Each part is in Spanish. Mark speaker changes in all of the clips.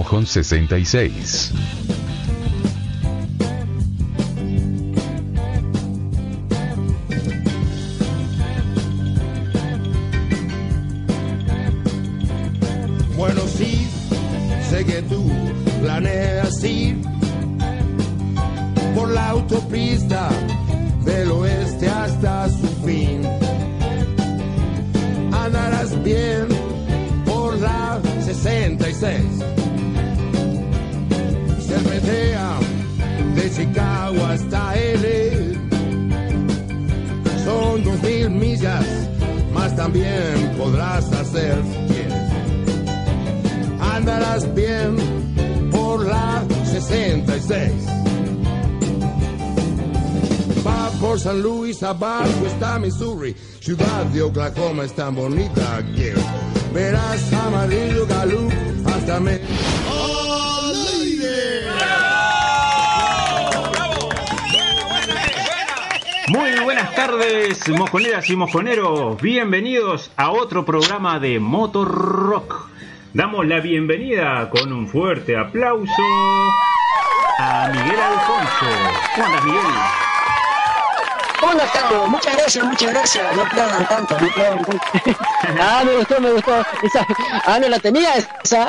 Speaker 1: Mojón 66.
Speaker 2: Luis, abajo está Missouri, ciudad de Oklahoma es tan bonita que verás amarillo galú hasta me...
Speaker 3: Muy buenas tardes, mojoneras y mojoneros. Bienvenidos a otro programa de Motor Rock. Damos la bienvenida con un fuerte aplauso a Miguel Alfonso. ¿Cómo andas, Miguel?
Speaker 4: ¿Cómo Carlos? Muchas gracias, muchas gracias. No aplaudan tanto, no aplaudan tanto. ah, me gustó, me gustó. Esa, ah, no la tenía esa.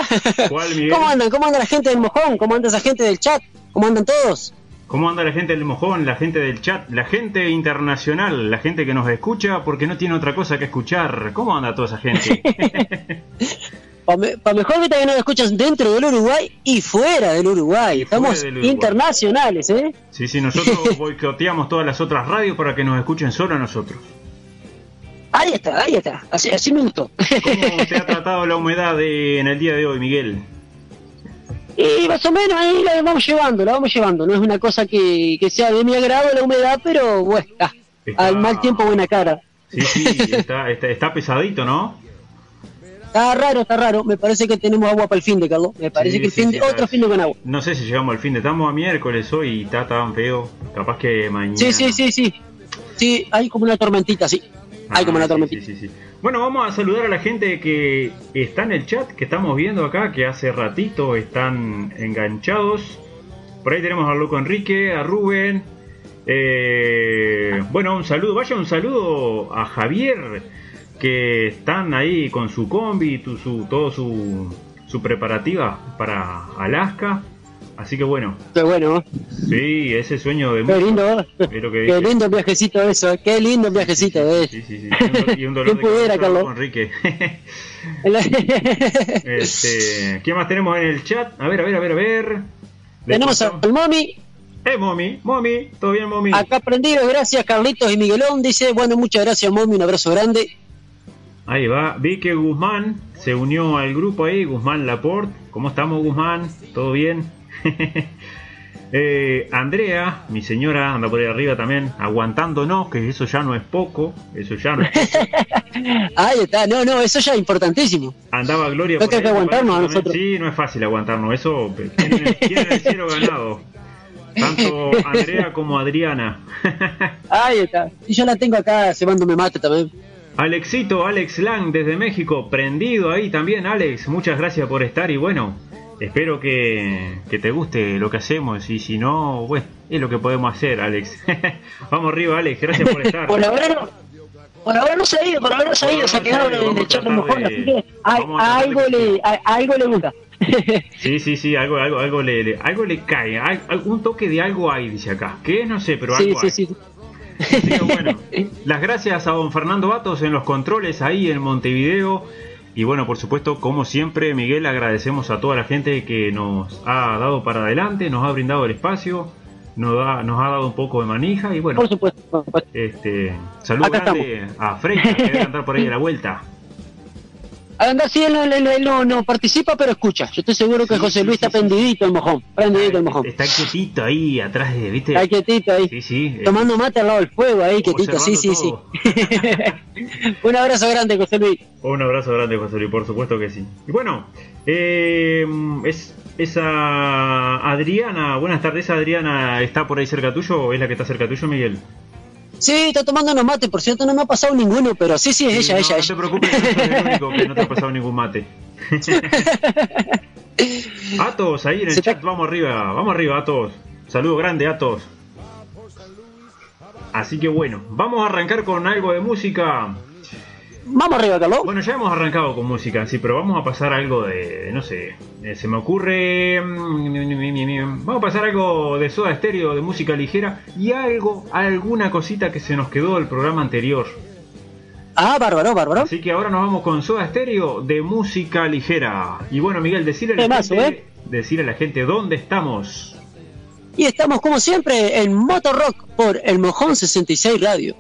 Speaker 3: ¿Cuál, Miguel?
Speaker 4: ¿Cómo andan? ¿Cómo anda la gente del mojón? ¿Cómo anda esa gente del chat? ¿Cómo andan todos?
Speaker 3: ¿Cómo anda la gente del mojón, la gente del chat, la gente internacional, la gente que nos escucha porque no tiene otra cosa que escuchar? ¿Cómo anda toda esa gente?
Speaker 4: Para pa mejor que también nos escuchas dentro del Uruguay y fuera del Uruguay.
Speaker 3: Fuera
Speaker 4: Estamos
Speaker 3: del Uruguay.
Speaker 4: internacionales, ¿eh?
Speaker 3: Sí, sí, nosotros boicoteamos todas las otras radios para que nos escuchen solo a nosotros.
Speaker 4: Ahí está, ahí está. Así, así me gustó.
Speaker 3: ¿Cómo te ha tratado la humedad de- en el día de hoy, Miguel?
Speaker 4: Y más o menos ahí la vamos llevando, la vamos llevando. No es una cosa que, que sea de mi agrado la humedad, pero bueno,
Speaker 3: Está-
Speaker 4: al mal tiempo buena cara.
Speaker 3: Sí, sí, está, está, está pesadito, ¿no?
Speaker 4: Está raro, está raro. Me parece que tenemos agua para el fin de, Carlos. Me parece
Speaker 3: Sí,
Speaker 4: que el fin de, otro fin de con agua.
Speaker 3: No sé si llegamos al fin de... Estamos a miércoles hoy y está tan feo. Capaz que mañana...
Speaker 4: Sí, sí, sí, sí. Sí, hay como una tormentita, sí. Hay como
Speaker 3: Ah,
Speaker 4: una
Speaker 3: sí,
Speaker 4: tormentita.
Speaker 3: sí, sí, sí. Bueno, vamos a saludar a la gente que está en el chat, que estamos viendo acá, que hace ratito están enganchados. Por ahí tenemos al loco Enrique, a Rubén. eh, bueno, un saludo, vaya un saludo a Javier, que están ahí con su combi, tu, su, todo su, su preparativa para Alaska. Así que bueno,
Speaker 4: Qué bueno,
Speaker 3: sí, ese sueño de
Speaker 4: qué lindo,
Speaker 3: es lo que
Speaker 4: Qué lindo viajecito eso, ¿eh? qué lindo viajecito ¿eh?
Speaker 3: Sí, sí, sí. Y un, do- y un dolor
Speaker 4: ¿Quién
Speaker 3: de
Speaker 4: pudiera, Carlos?
Speaker 3: Enrique. Este, ¿Qué más tenemos en el chat? A ver, a ver, a ver, a ver.
Speaker 4: Tenemos al Momi,
Speaker 3: Eh, Momi, Momi, ¿todo bien, Momi?
Speaker 4: acá prendido, gracias Carlitos y Miguelón, dice, bueno, muchas gracias Momi, un abrazo grande.
Speaker 3: Ahí va. Vi que Guzmán se unió al grupo ahí, Guzmán Laporte. ¿Cómo estamos, Guzmán? ¿Todo bien? Eh, Andrea, mi señora, anda por ahí arriba también, aguantándonos, que eso ya no es poco, eso ya no es poco.
Speaker 4: Ahí está, no, no, eso ya es importantísimo.
Speaker 3: Andaba Gloria
Speaker 4: No
Speaker 3: por
Speaker 4: hay que
Speaker 3: ahí,
Speaker 4: aguantarnos a nosotros.
Speaker 3: Sí, no es fácil aguantarnos, eso tienen, tienen el cielo ganado. Tanto Andrea como Adriana.
Speaker 4: Ahí está. Y yo la tengo acá cebándome mate también.
Speaker 3: Alexito, Alex Lang desde México, prendido ahí también, Alex. Muchas gracias por estar y bueno, espero que, que te guste lo que hacemos y si no, bueno, es lo que podemos hacer, Alex. Vamos arriba, Alex, gracias por estar.
Speaker 4: Por ahora no, por ahora no se ha ido, por ahora no se ha ido, se ha quedado en el chat mojón, así que a-
Speaker 3: a
Speaker 4: algo le, a, algo le gusta.
Speaker 3: Sí, sí, sí, algo, algo, algo le, le- algo le cae, al- algún toque de algo hay, dice acá. ¿Qué? No sé, pero
Speaker 4: sí,
Speaker 3: algo
Speaker 4: sí,
Speaker 3: hay.
Speaker 4: sí.
Speaker 3: Así bueno, las gracias a don Fernando Batos en los controles ahí en Montevideo. Y bueno, por supuesto, como siempre, Miguel, agradecemos a toda la gente que nos ha dado para adelante, nos ha brindado el espacio, nos, da, nos ha dado un poco de manija. Y bueno,
Speaker 4: Por supuesto, por supuesto.
Speaker 3: este saludo
Speaker 4: Acá
Speaker 3: grande a Freya, que debe andar por ahí a la vuelta.
Speaker 4: Anda, sí, él, no- él- él no, no participa, pero escucha. Yo estoy seguro que
Speaker 3: Sí,
Speaker 4: José Luis
Speaker 3: sí,
Speaker 4: está
Speaker 3: sí.
Speaker 4: prendidito el mojón. Prendidito el mojón.
Speaker 3: Está quietito ahí atrás de, ¿viste?
Speaker 4: Está quietito ahí.
Speaker 3: Sí, sí. eh,
Speaker 4: Tomando mate al lado del fuego ahí, quietito. Sí, sí, sí. Un abrazo grande, José Luis.
Speaker 3: Un abrazo grande, José Luis, por supuesto que sí. Y bueno, eh, es, esa Adriana, buenas tardes, ¿esa Adriana está por ahí cerca tuyo o es la que está cerca tuyo, Miguel?
Speaker 4: Sí, está tomando unos mates, por cierto, no me ha pasado ninguno, pero sí, sí, es ella,
Speaker 3: no,
Speaker 4: ella,
Speaker 3: no
Speaker 4: ella.
Speaker 3: te preocupes, no el único que no te ha pasado ningún mate. Atos, ahí en el
Speaker 4: Se
Speaker 3: chat, vamos arriba, vamos arriba, Atos. Saludo grande, Atos. Así que bueno, vamos a arrancar con algo de música.
Speaker 4: Vamos arriba, Carlos.
Speaker 3: Bueno, ya hemos arrancado con música, sí, pero vamos a pasar algo de, de, no sé, eh, se me ocurre... mm, Vamos a pasar algo de Soda Stereo, de música ligera, y algo, alguna cosita que se nos quedó del programa anterior.
Speaker 4: Ah, bárbaro, bárbaro.
Speaker 3: Así que ahora nos vamos con Soda Stereo de música ligera. Y bueno, Miguel, decirle a la,
Speaker 4: Temazo,
Speaker 3: gente,
Speaker 4: ¿eh?
Speaker 3: decirle a la gente dónde estamos.
Speaker 4: Y estamos como siempre en Motor Rock por el Mojón 66 Radio.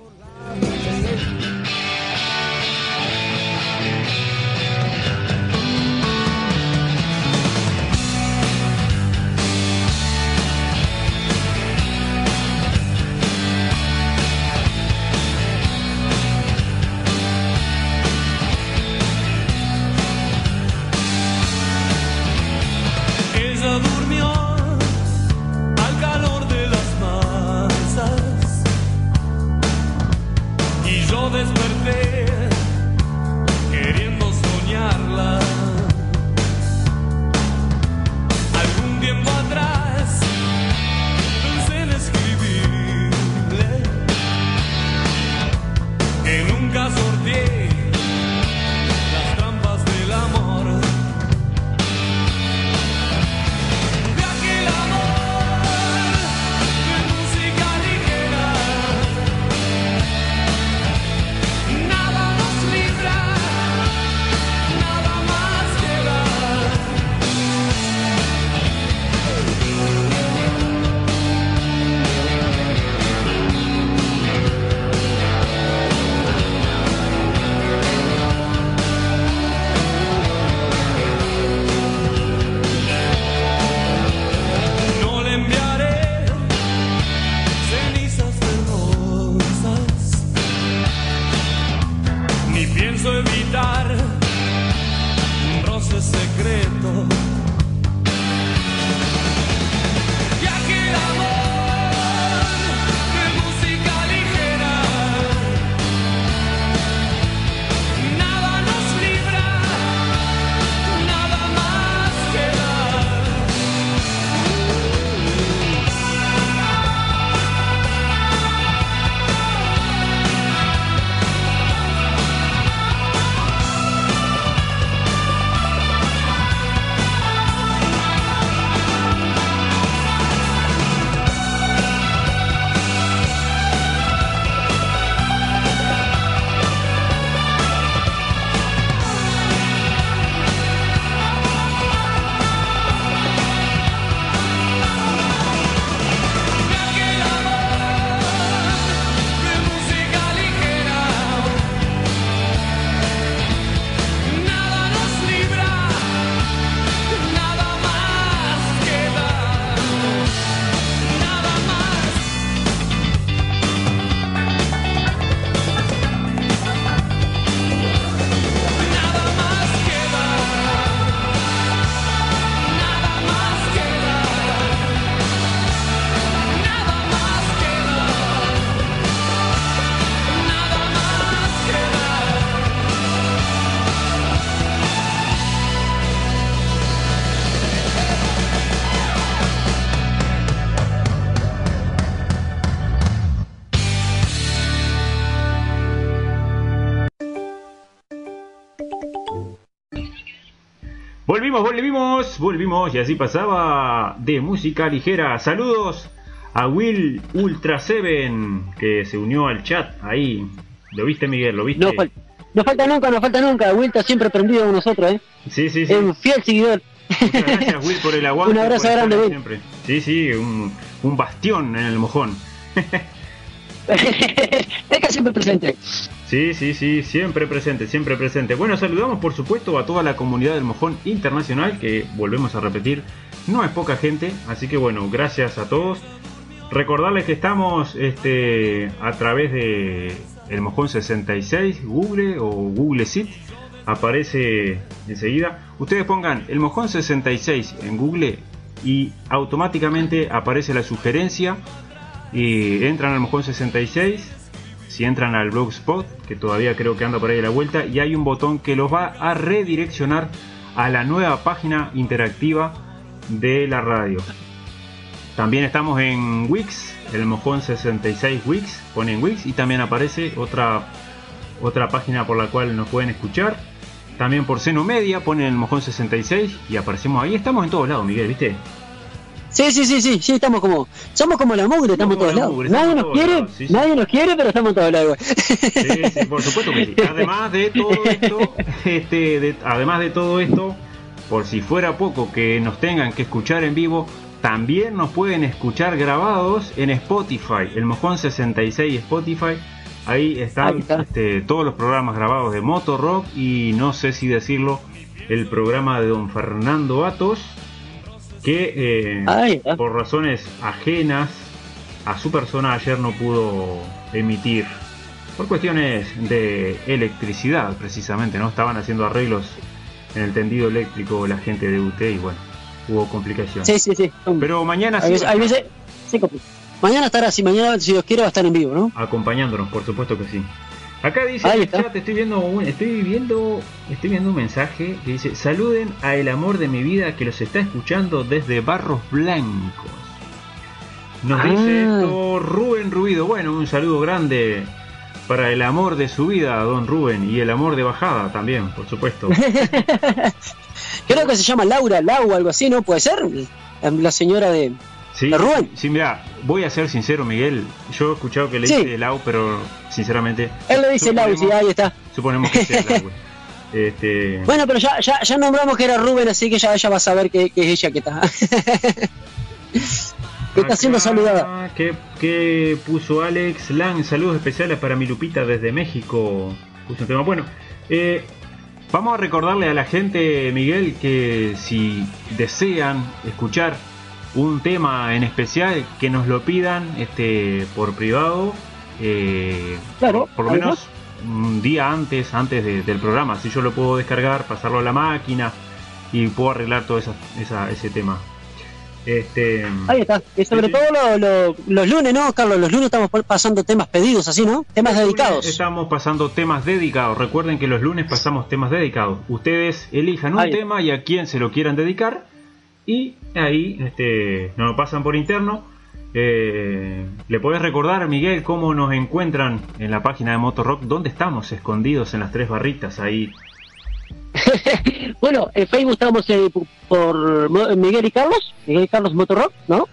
Speaker 3: Volvimos, y así pasaba de música ligera. Saludos a Will Ultra Seven que se unió al chat ahí. ¿Lo viste Miguel? ¿Lo viste?
Speaker 4: No, fal- no falta nunca, no falta nunca. Will está siempre prendido con nosotros, ¿eh?
Speaker 3: Sí, sí, sí.
Speaker 4: Es un fiel seguidor.
Speaker 3: Muchas gracias Will por el aguante.
Speaker 4: Un abrazo grande, Will.
Speaker 3: siempre. Sí, sí, un, un bastión en el mojón.
Speaker 4: Está siempre presente.
Speaker 3: Sí, sí, sí, siempre presente, siempre presente. Bueno, saludamos por supuesto a toda la comunidad del Mojón Internacional, que volvemos a repetir, no es poca gente, así que bueno, gracias a todos. Recordarles que estamos este, a través de el Mojón 66, Google o Google Sit, aparece enseguida. Ustedes pongan el Mojón 66 en Google y automáticamente aparece la sugerencia y entran al Mojón 66 si entran al blogspot que todavía creo que anda por ahí a la vuelta y hay un botón que los va a redireccionar a la nueva página interactiva de la radio. También estamos en Wix, el Mojón 66 Wix, ponen Wix y también aparece otra, otra página por la cual nos pueden escuchar. También por Seno Media ponen el Mojón 66 y aparecemos ahí. Estamos en todos lados, Miguel, ¿viste?
Speaker 4: Sí, sí, sí, sí, sí, estamos como, somos como la mugre, estamos en todos
Speaker 3: la
Speaker 4: lados.
Speaker 3: mugre,
Speaker 4: Nadie nos quiere,
Speaker 3: lados, sí, sí.
Speaker 4: nadie nos quiere, pero estamos en todos lados.
Speaker 3: Sí, sí, por supuesto que sí. Además de todo esto, este, de- además de todo esto, por si fuera poco que nos tengan que escuchar en vivo, también nos pueden escuchar grabados en Spotify, el Mojón 66 Spotify. Ahí están
Speaker 4: Ahí está.
Speaker 3: este, todos los programas grabados de Moto Rock y no sé si decirlo, el programa de Don Fernando Atos, que eh,
Speaker 4: está.
Speaker 3: por razones ajenas a su persona ayer no pudo emitir por cuestiones de electricidad precisamente no estaban haciendo arreglos en el tendido eléctrico la gente de UT y bueno hubo complicaciones
Speaker 4: Sí, sí, sí.
Speaker 3: pero mañana sí
Speaker 4: veces,
Speaker 3: a
Speaker 4: veces- sí, compli- Mañana estará, si mañana, si Dios quiere, va a estar en vivo, ¿no?
Speaker 3: acompañándonos por supuesto que sí acá dice
Speaker 4: Ahí
Speaker 3: en el
Speaker 4: está.
Speaker 3: chat estoy viendo un, estoy viendo estoy viendo un mensaje que dice saluden a el amor de mi vida que los está escuchando desde Barros Blancos Nos
Speaker 4: Ah.
Speaker 3: dice esto Rubén Ruido. Bueno, un saludo grande para el amor de su vida, don Rubén, y el amor de bajada también, por supuesto.
Speaker 4: Creo que se llama Laura, Lau, algo así, ¿no? ¿Puede ser? La señora de...
Speaker 3: Sí,
Speaker 4: ¿De Rubén?
Speaker 3: sí, mira, voy a ser sincero, Miguel. Yo he escuchado que le
Speaker 4: Sí.
Speaker 3: dice Lau, pero sinceramente.
Speaker 4: Él le dice Lau, sí, ahí está.
Speaker 3: Suponemos que sea Lau. Este.
Speaker 4: Bueno, pero ya, ya, ya nombramos que era Rubén, así que ya ella va a saber que, que es ella que está. que está siendo saludada.
Speaker 3: ¿qué, qué puso Alex Lang? Saludos especiales para mi Lupita desde México. Puso un tema. Bueno, eh, vamos a recordarle a la gente, Miguel, que si desean escuchar un tema en especial, que nos lo pidan este por privado. eh,
Speaker 4: Claro,
Speaker 3: por lo menos un día antes, antes de- del programa. Si yo lo puedo descargar, pasarlo a la máquina y puedo arreglar todo esa, esa- ese tema. Este,
Speaker 4: Ahí está. Y sobre
Speaker 3: sí.
Speaker 4: todo lo- lo- los lunes, ¿no, Carlos? Los lunes estamos pasando temas pedidos, así, ¿no? Temas dedicados.
Speaker 3: Estamos pasando temas dedicados. Recuerden que los lunes pasamos temas dedicados. Ustedes elijan un
Speaker 4: Ahí.
Speaker 3: tema y a quién se lo quieran dedicar. Y ahí este, nos lo pasan por interno. Eh, ¿Le podés recordar, Miguel, cómo nos encuentran en la página de Motorrock? ¿Dónde estamos escondidos en las tres barritas ahí?
Speaker 4: Bueno, en Facebook estamos eh, por, Miguel y Carlos, Miguel y Carlos Motorrock, ¿no?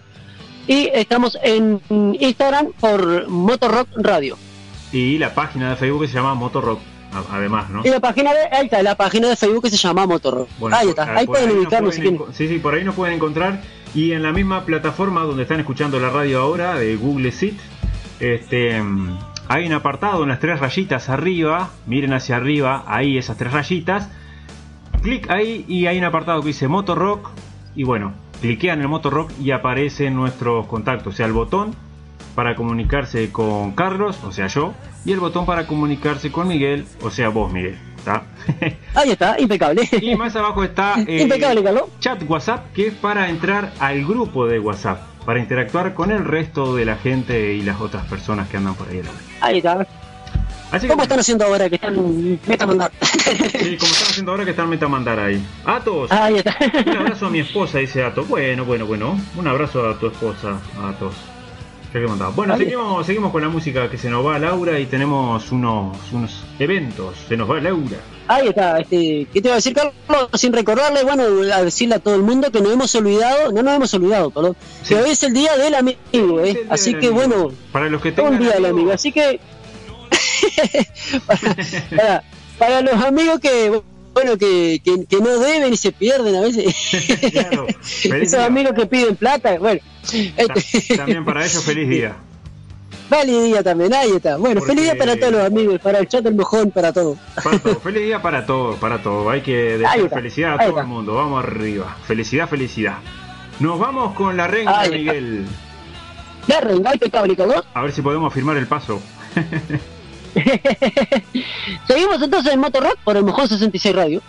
Speaker 4: Y estamos en Instagram por Motorrock Radio.
Speaker 3: Y la página de Facebook que se llama Motorrock, además, ¿no?
Speaker 4: Y la página de, ahí está, la página de Facebook que se llama Motorrock.
Speaker 3: Bueno,
Speaker 4: ahí está, ahí
Speaker 3: por
Speaker 4: pueden
Speaker 3: nos
Speaker 4: ubicarnos si quieren.
Speaker 3: Sí, sí, por ahí nos pueden encontrar. Y en la misma plataforma donde están escuchando la radio ahora, de Google Seat, este, mm, hay un apartado en las tres rayitas arriba. Miren hacia arriba, ahí esas tres rayitas. Clic ahí y hay un apartado que dice Motorrock. Y bueno, cliquean en Motorrock y aparecen nuestros contactos. O sea, el botón para comunicarse con Carlos, o sea yo, y el botón para comunicarse con Miguel, o sea vos, Miguel. ¿está?
Speaker 4: Ahí está, impecable.
Speaker 3: Y más abajo está eh,
Speaker 4: Impecable, Carlos.
Speaker 3: chat WhatsApp, que es para entrar al grupo de WhatsApp, para interactuar con el resto de la gente y las otras personas que andan por ahí.
Speaker 4: Ahí está.
Speaker 3: Así que,
Speaker 4: ¿Cómo están haciendo ahora que están meta mandar?
Speaker 3: sí, como están haciendo ahora que están meta mandar ahí. Atos,
Speaker 4: Ahí está.
Speaker 3: un abrazo a mi esposa, dice Atos. Bueno, bueno, bueno. Un abrazo a tu esposa, Atos. Ya que mandaba. Bueno, seguimos, seguimos con la música que se nos va Laura y tenemos unos, unos eventos. Se nos va Laura.
Speaker 4: Ahí está, este, ¿qué te iba a decir, Carlos? Sin recordarle, bueno, a decirle a todo el mundo que nos hemos olvidado, no nos hemos olvidado, perdón,
Speaker 3: Sí.
Speaker 4: que hoy es el día del amigo, ¿eh? Así que
Speaker 3: amigo.
Speaker 4: bueno,
Speaker 3: para los que
Speaker 4: un
Speaker 3: tengan
Speaker 4: día del amigo, así que para, para, para los amigos que, bueno, que, que, que no deben y se pierden a veces,
Speaker 3: Claro,
Speaker 4: esos amigos que piden plata, bueno,
Speaker 3: Ta-
Speaker 4: este,
Speaker 3: También para ellos feliz día.
Speaker 4: feliz día también, ahí está, bueno,
Speaker 3: Porque-
Speaker 4: feliz día para todos los amigos, para el chat del mojón, para todos.
Speaker 3: Para todo. Feliz día para todo, para todo. Hay que desear felicidad a
Speaker 4: ahí
Speaker 3: todo
Speaker 4: está.
Speaker 3: el mundo. Vamos arriba. Felicidad, felicidad. Nos vamos con la renga. Miguel.
Speaker 4: Ya, renga, impecable, Carlos.
Speaker 3: A ver si podemos firmar el paso.
Speaker 4: Seguimos entonces en Motorrock por el Mojón 66 Radio.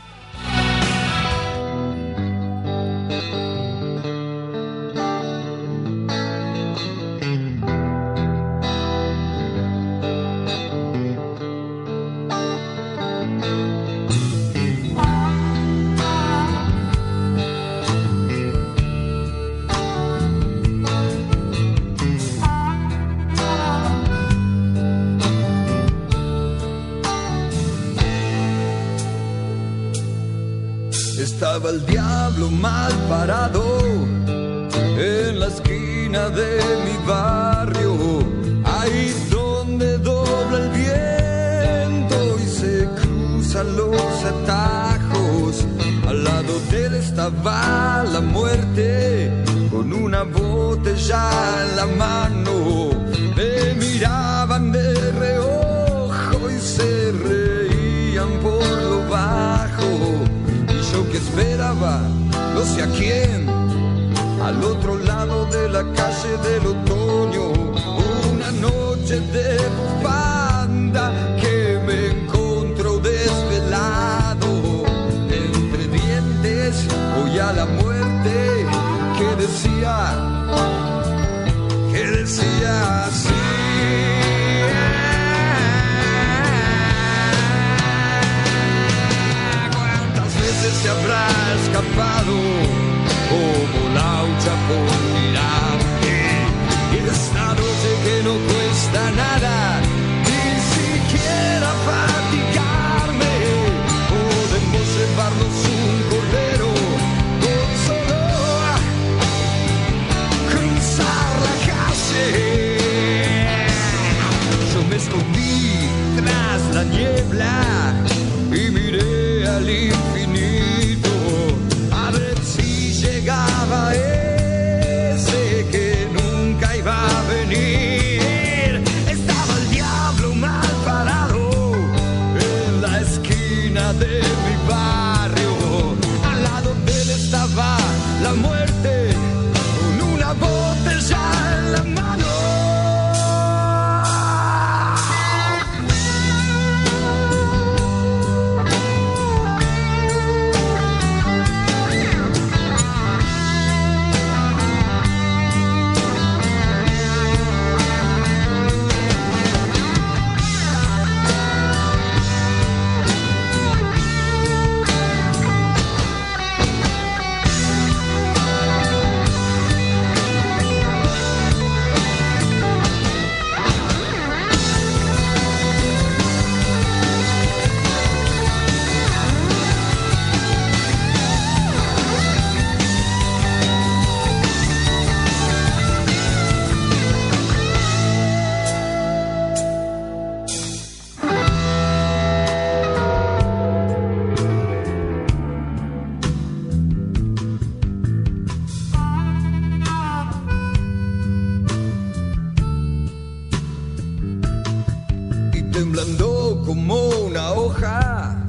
Speaker 5: temblando como una hoja.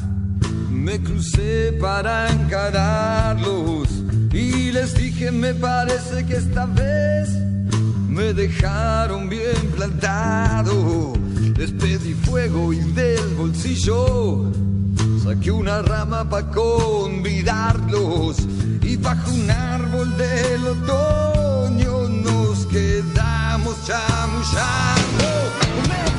Speaker 5: Me crucé para encararlos y les dije, me parece que esta vez me dejaron bien plantado. Les pedí fuego y del bolsillo saqué una rama para convidarlos y bajo un árbol del otoño nos quedamos chamuchando.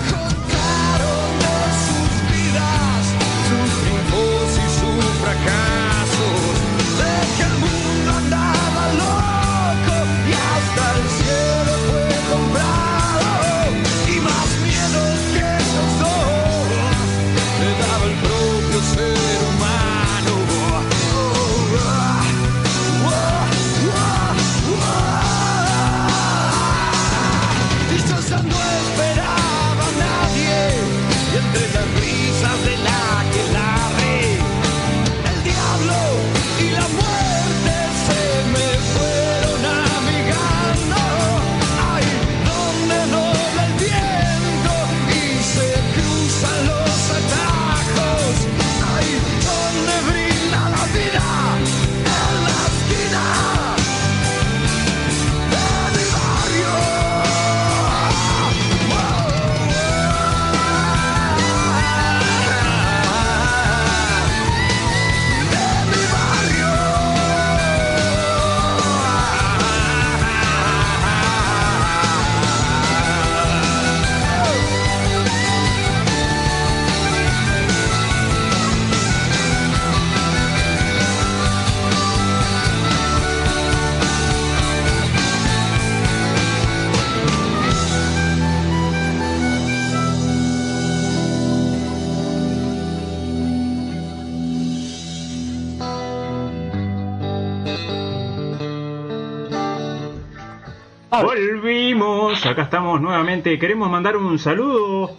Speaker 3: Volvimos, acá estamos nuevamente. Queremos mandar un saludo.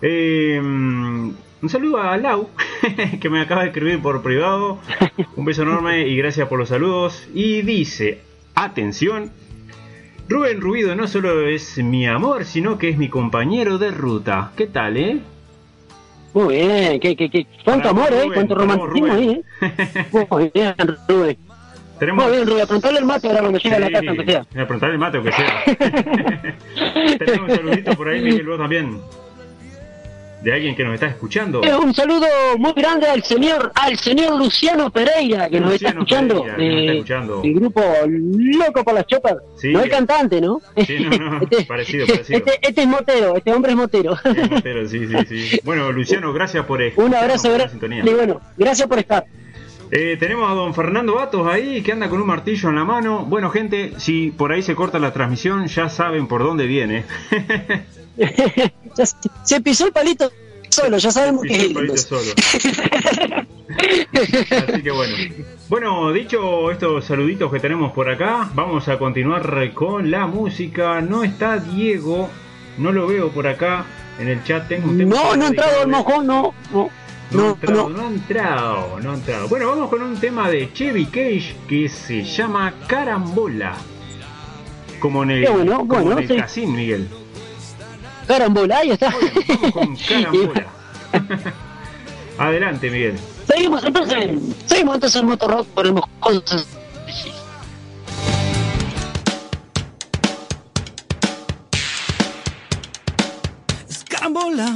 Speaker 3: eh, un saludo a Lau, que me acaba de escribir por privado. Un beso enorme y gracias por los saludos. Y dice, atención, Rubén Rubido no solo es mi amor, sino que es mi compañero de ruta. ¿Qué tal, eh?
Speaker 4: Muy bien, ¿qué, qué, qué? cuánto amor, ¿eh? Cuánto romanticismo ahí, ¿eh? Muy bien, Rubén.
Speaker 3: Tenemos...
Speaker 4: Muy bien, Rubén. Preguntale el mate ahora cuando llegue a la casa, aunque sea.
Speaker 3: Sí, a preguntarle el mate, aunque sea. Tenemos un saludito por ahí, Miguel, vos también. De alguien que nos está escuchando.
Speaker 4: Eh, Un saludo muy grande al señor, al señor Luciano Pereira, que nos está
Speaker 3: Luciano
Speaker 4: escuchando.
Speaker 3: Pereira, que nos está
Speaker 4: eh,
Speaker 3: escuchando.
Speaker 4: El grupo Loco por las Chopas.
Speaker 3: Sí.
Speaker 4: no el cantante, ¿no?
Speaker 3: Sí, no, no, parecido, parecido.
Speaker 4: Este, este es motero, este hombre es motero.
Speaker 3: Sí, Montero, sí, sí, sí. Bueno, Luciano, gracias por
Speaker 4: Un
Speaker 3: escucharnos,
Speaker 4: abrazo
Speaker 3: sintonía.
Speaker 4: Y bueno, gracias por estar.
Speaker 3: Eh, tenemos a don Fernando Batos ahí que anda con un martillo en la mano. Bueno, gente, si por ahí se corta la transmisión, ya saben por dónde viene.
Speaker 4: Se, pisó el palito solo, ya sabemos que
Speaker 3: el palito solo. Así que bueno. Bueno, dicho estos saluditos que tenemos por acá, vamos a continuar con la música. No está Diego, no lo veo por acá en el chat. Tengo un tema
Speaker 4: No, no ha entrado el mojón, no, no.
Speaker 3: No, ha
Speaker 4: No,
Speaker 3: entrado,
Speaker 4: no.
Speaker 3: no ha entrado, no ha entrado. Bueno, vamos con un tema de Chevy Cage que se llama Carambola. Como en el,
Speaker 4: bueno,
Speaker 3: como
Speaker 4: bueno,
Speaker 3: en el
Speaker 4: sí.
Speaker 3: casín, Miguel.
Speaker 4: Carambola, ahí está.
Speaker 3: Vamos con Carambola. Adelante, Miguel.
Speaker 4: Seguimos entonces, seguimos entonces el motorrock por el mojón.
Speaker 5: Escarambola.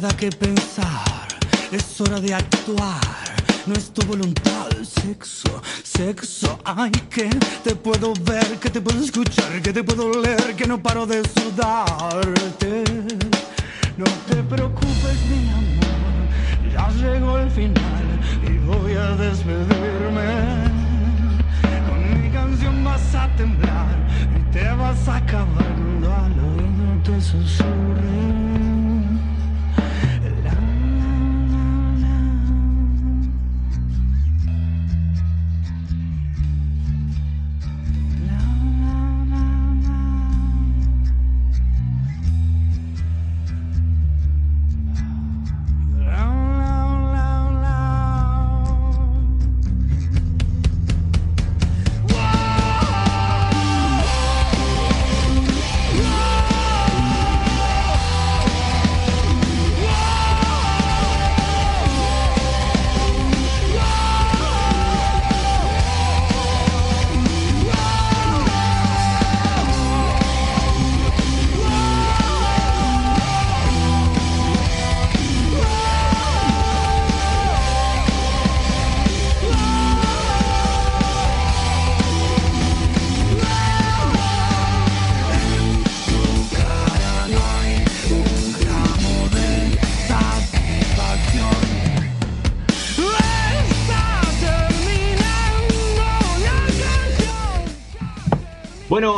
Speaker 5: Nada que pensar, es hora de actuar. No es tu voluntad, sexo, sexo. Ay, que te puedo ver, que te puedo escuchar, que te puedo leer, que no paro de sudarte. No te preocupes, mi amor, ya llegó el final y voy a despedirme. Con mi canción vas a temblar y te vas a acabar al oído te susurre.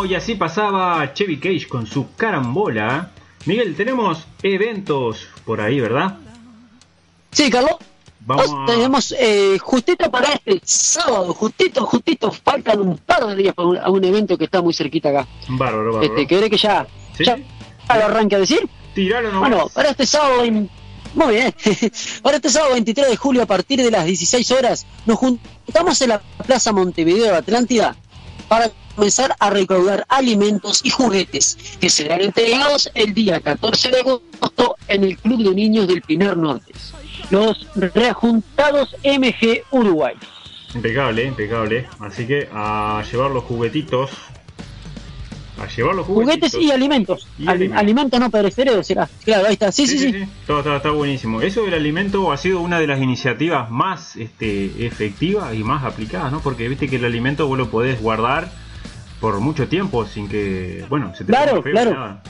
Speaker 3: Bueno, y así pasaba Chevy Cage con su carambola. Miguel, tenemos eventos por ahí, ¿verdad?
Speaker 4: Sí, Carlos.
Speaker 3: Vamos a-
Speaker 4: tenemos eh, justito para este sábado, justito, justito, faltan un par de días para un, a un evento que está muy cerquita acá.
Speaker 3: Bárbaro, bárbaro.
Speaker 4: Este, ¿Querés que ya,
Speaker 3: ¿Sí?
Speaker 4: ya lo arranque a decir?
Speaker 3: Tiralo nomás.
Speaker 4: Bueno, para este sábado, muy bien, para este sábado 23 de julio a partir de las 16 horas nos juntamos en la Plaza Montevideo de Atlántida para comenzar a recaudar alimentos y juguetes que serán entregados el día 14 de agosto en el Club de Niños del Pinar Norte. Los reajuntados MG Uruguay.
Speaker 3: Impecable, impecable. Así que a llevar los juguetitos. A llevar los juguetitos.
Speaker 4: Juguetes y alimentos.
Speaker 3: Y
Speaker 4: Ali-
Speaker 3: alimentos.
Speaker 4: alimentos no perecederos será. Claro, ahí está. Sí, sí, sí.
Speaker 3: Todo está, está buenísimo. Eso del alimento ha sido una de las iniciativas más este, efectivas y más aplicadas, ¿no? Porque viste que el alimento vos lo podés guardar por mucho tiempo sin que, bueno, se te
Speaker 4: Claro,
Speaker 3: feo
Speaker 4: claro.
Speaker 3: nada.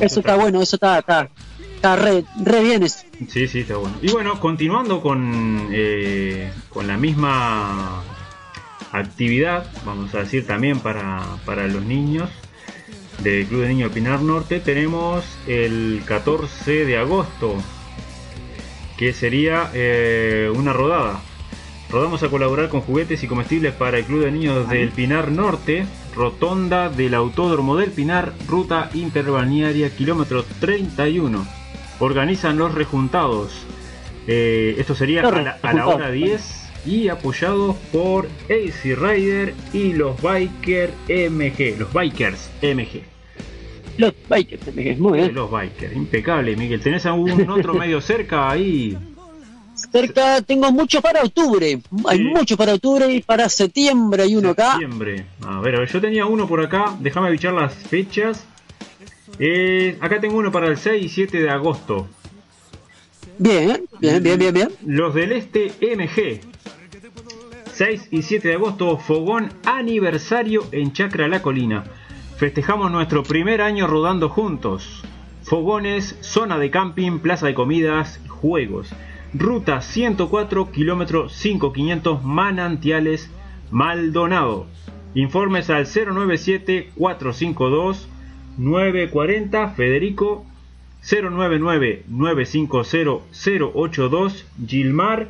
Speaker 4: Eso está bueno, eso está, está, está re, re bien. eso.
Speaker 3: Sí, sí, está bueno. Y bueno, continuando con, eh, con la misma actividad, vamos a decir también para, para los niños del Club de Niños Pinar Norte, tenemos el 14 de agosto, que sería eh, una rodada. Rodamos a colaborar con juguetes y comestibles para el Club de Niños del Pinar Norte, rotonda del Autódromo del Pinar, ruta interbalnearia, kilómetro 31. Organizan los rejuntados. Eh, esto sería a la, a la
Speaker 4: rejuntados.
Speaker 3: hora 10 y apoyados por AC Rider y los Biker MG, los Bikers MG.
Speaker 4: Los bikers, muy bien.
Speaker 3: Los Bikers, impecable, Miguel. ¿Tenés algún otro medio cerca ahí?
Speaker 4: Cerca tengo mucho para octubre. Hay
Speaker 3: Sí.
Speaker 4: mucho para octubre y para septiembre hay uno acá.
Speaker 3: Septiembre. A ver, a ver, yo tenía uno por acá. Déjame bichar las fechas. Eh, acá tengo uno para el 6 y 7 de agosto.
Speaker 4: Bien, bien, bien, bien, bien.
Speaker 3: Los del Este MG. 6 y 7 de agosto, fogón aniversario en Chacra La Colina. Festejamos nuestro primer año rodando juntos. Fogones, zona de camping, plaza de comidas, juegos. Ruta 104, kilómetro 5500, Manantiales, Maldonado. Informes al 097-452-940, Federico 099-950-082, Gilmar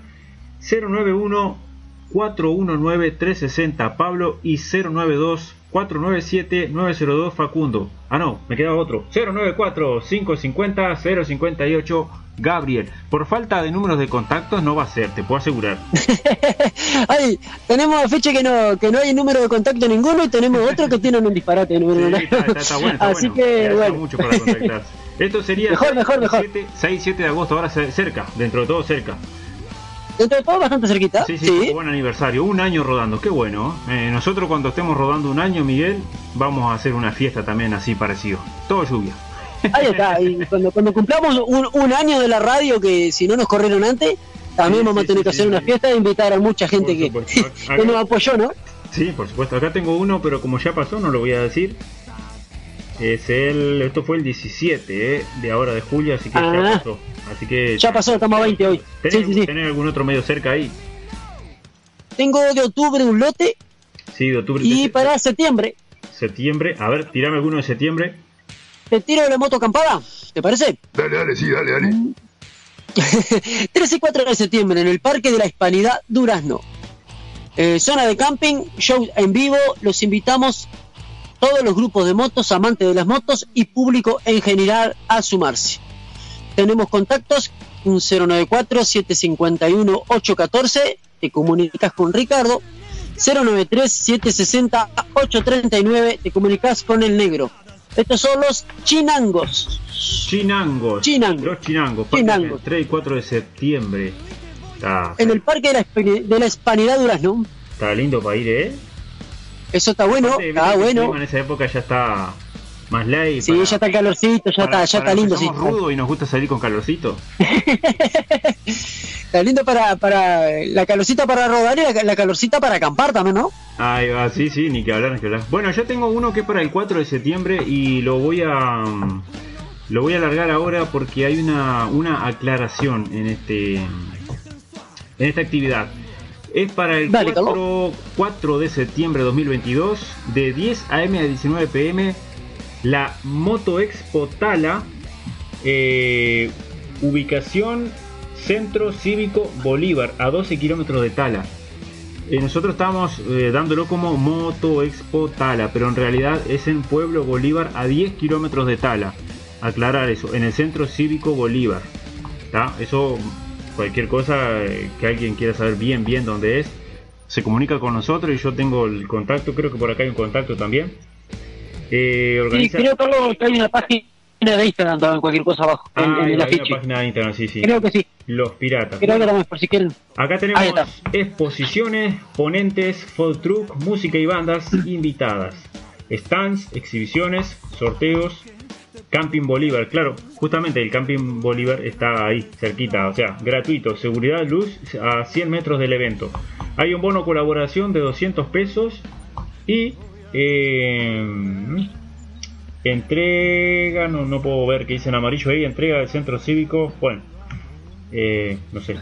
Speaker 3: 091-419-360, Pablo y 092-497-902, Facundo. Ah, no, me quedaba otro. 094-550-058, Gabriel. Por falta de números de contactos no va a ser, te puedo asegurar.
Speaker 4: Ay, tenemos fecha que no, que no hay número de contacto ninguno y tenemos otro que tiene un disparate de número.
Speaker 3: Sí,
Speaker 4: ¿no?
Speaker 3: está, está- está bueno, está
Speaker 4: Así
Speaker 3: bueno.
Speaker 4: que, bueno.
Speaker 3: mucho para contactarse. Esto sería
Speaker 4: Mejor, mejor, mejor.
Speaker 3: 7, 6 7 de agosto, ahora ce- cerca, dentro de todo cerca.
Speaker 4: Dentro de todo bastante cerquita.
Speaker 3: Sí, sí,
Speaker 4: Sí,
Speaker 3: buen aniversario, un año rodando, qué bueno. Eh, nosotros cuando estemos rodando un año, Miguel, vamos a hacer una fiesta también así parecido. Todo lluvia.
Speaker 4: Ahí está. Y cuando, cuando cumplamos un, un año de la radio, que si no nos corrieron antes, también
Speaker 3: Sí,
Speaker 4: vamos a tener que hacer una fiesta e invitar a mucha gente que, nos apoyó, ¿no?
Speaker 3: Sí, por supuesto. Acá tengo uno, pero como ya pasó, no lo voy a decir. Es el. Esto fue el 17 ¿eh? de ahora de julio, así que ya
Speaker 4: Ah.
Speaker 3: pasó. Así que.
Speaker 4: Ya pasó, estamos a 20 hoy.
Speaker 3: ¿Tenés,
Speaker 4: Sí, sí, sí.
Speaker 3: tenés algún otro medio cerca ahí?
Speaker 4: Tengo de octubre un lote
Speaker 3: Sí, de octubre.
Speaker 4: y
Speaker 3: de-
Speaker 4: para septiembre
Speaker 3: Septiembre. A ver, tirame alguno de septiembre.
Speaker 4: Te tiro la moto acampada. ¿Te parece?
Speaker 1: Dale, dale, sí, dale, dale.
Speaker 4: 3 y 4 de septiembre en el Parque de la Hispanidad Durazno. Eh, zona de camping, show en vivo. Los invitamos todos los grupos de motos, amantes de las motos y público en general a sumarse. Tenemos contactos un 094-751-814. Te comunicas con Ricardo. 093-760-839. Te comunicas con el negro. Estos son los chinangos.
Speaker 3: Chinangos.
Speaker 4: Chinangos.
Speaker 3: Los chinangos.
Speaker 4: Chinangos.
Speaker 3: 3 y 4 de septiembre. Está,
Speaker 4: En el Parque de la, de la Hispanidad Durazno.
Speaker 3: está lindo para ir, ¿eh?
Speaker 4: Eso está bueno,
Speaker 3: Aparte,
Speaker 4: está
Speaker 3: el
Speaker 4: bueno.
Speaker 3: En esa época ya está más light.
Speaker 4: Sí,
Speaker 3: para-
Speaker 4: ya está el calorcito, ya
Speaker 3: para-
Speaker 4: está, ya
Speaker 3: para
Speaker 4: está lindo, sí.
Speaker 3: somos rudos y nos gusta salir con calorcito.
Speaker 4: Está lindo para, para la calorcita para rodar y la, la calorcita para acampar también, ¿no?
Speaker 3: Ahí va, sí, sí, ni que hablar, ni que hablar. Bueno, yo tengo uno que es para el 4 de septiembre y lo voy a mm, lo voy a alargar ahora porque hay una, una aclaración en este en esta actividad. Es para el
Speaker 4: Dale,
Speaker 3: 4, 4 de septiembre de 2022, de 10 am a 19 pm, la Moto Expo Tala, eh, ubicación Centro Cívico Bolívar, a 12 kilómetros de Tala. Eh, nosotros estamos eh, dándolo como Moto Expo Tala, pero en realidad es en Pueblo Bolívar, a 10 kilómetros de Tala. Aclarar eso, en el Centro Cívico Bolívar. ¿tá? Eso, cualquier cosa eh, que alguien quiera saber bien, bien dónde es, se comunica con nosotros y yo tengo el contacto, creo que por acá hay un contacto también. Eh,
Speaker 4: Sí, creo Carlos, que hay una página de Instagram también, cualquier cosa abajo, en,
Speaker 3: Ah,
Speaker 4: en
Speaker 3: hay
Speaker 4: el
Speaker 3: una
Speaker 4: afiche.
Speaker 3: página de Instagram, sí, sí.
Speaker 4: Creo que sí,
Speaker 3: Los Piratas.
Speaker 4: creo que también, por si quieren.
Speaker 3: Acá tenemos exposiciones, ponentes, food truck, música y bandas invitadas, stands, exhibiciones, sorteos, Camping Bolívar. Claro, justamente el Camping Bolívar está ahí, cerquita, o sea, gratuito, seguridad, luz a 100 metros del evento. Hay un bono colaboración de 200 pesos y eh, entrega, no, no puedo ver qué dice en amarillo ahí, entrega del centro cívico, bueno, eh, no sé,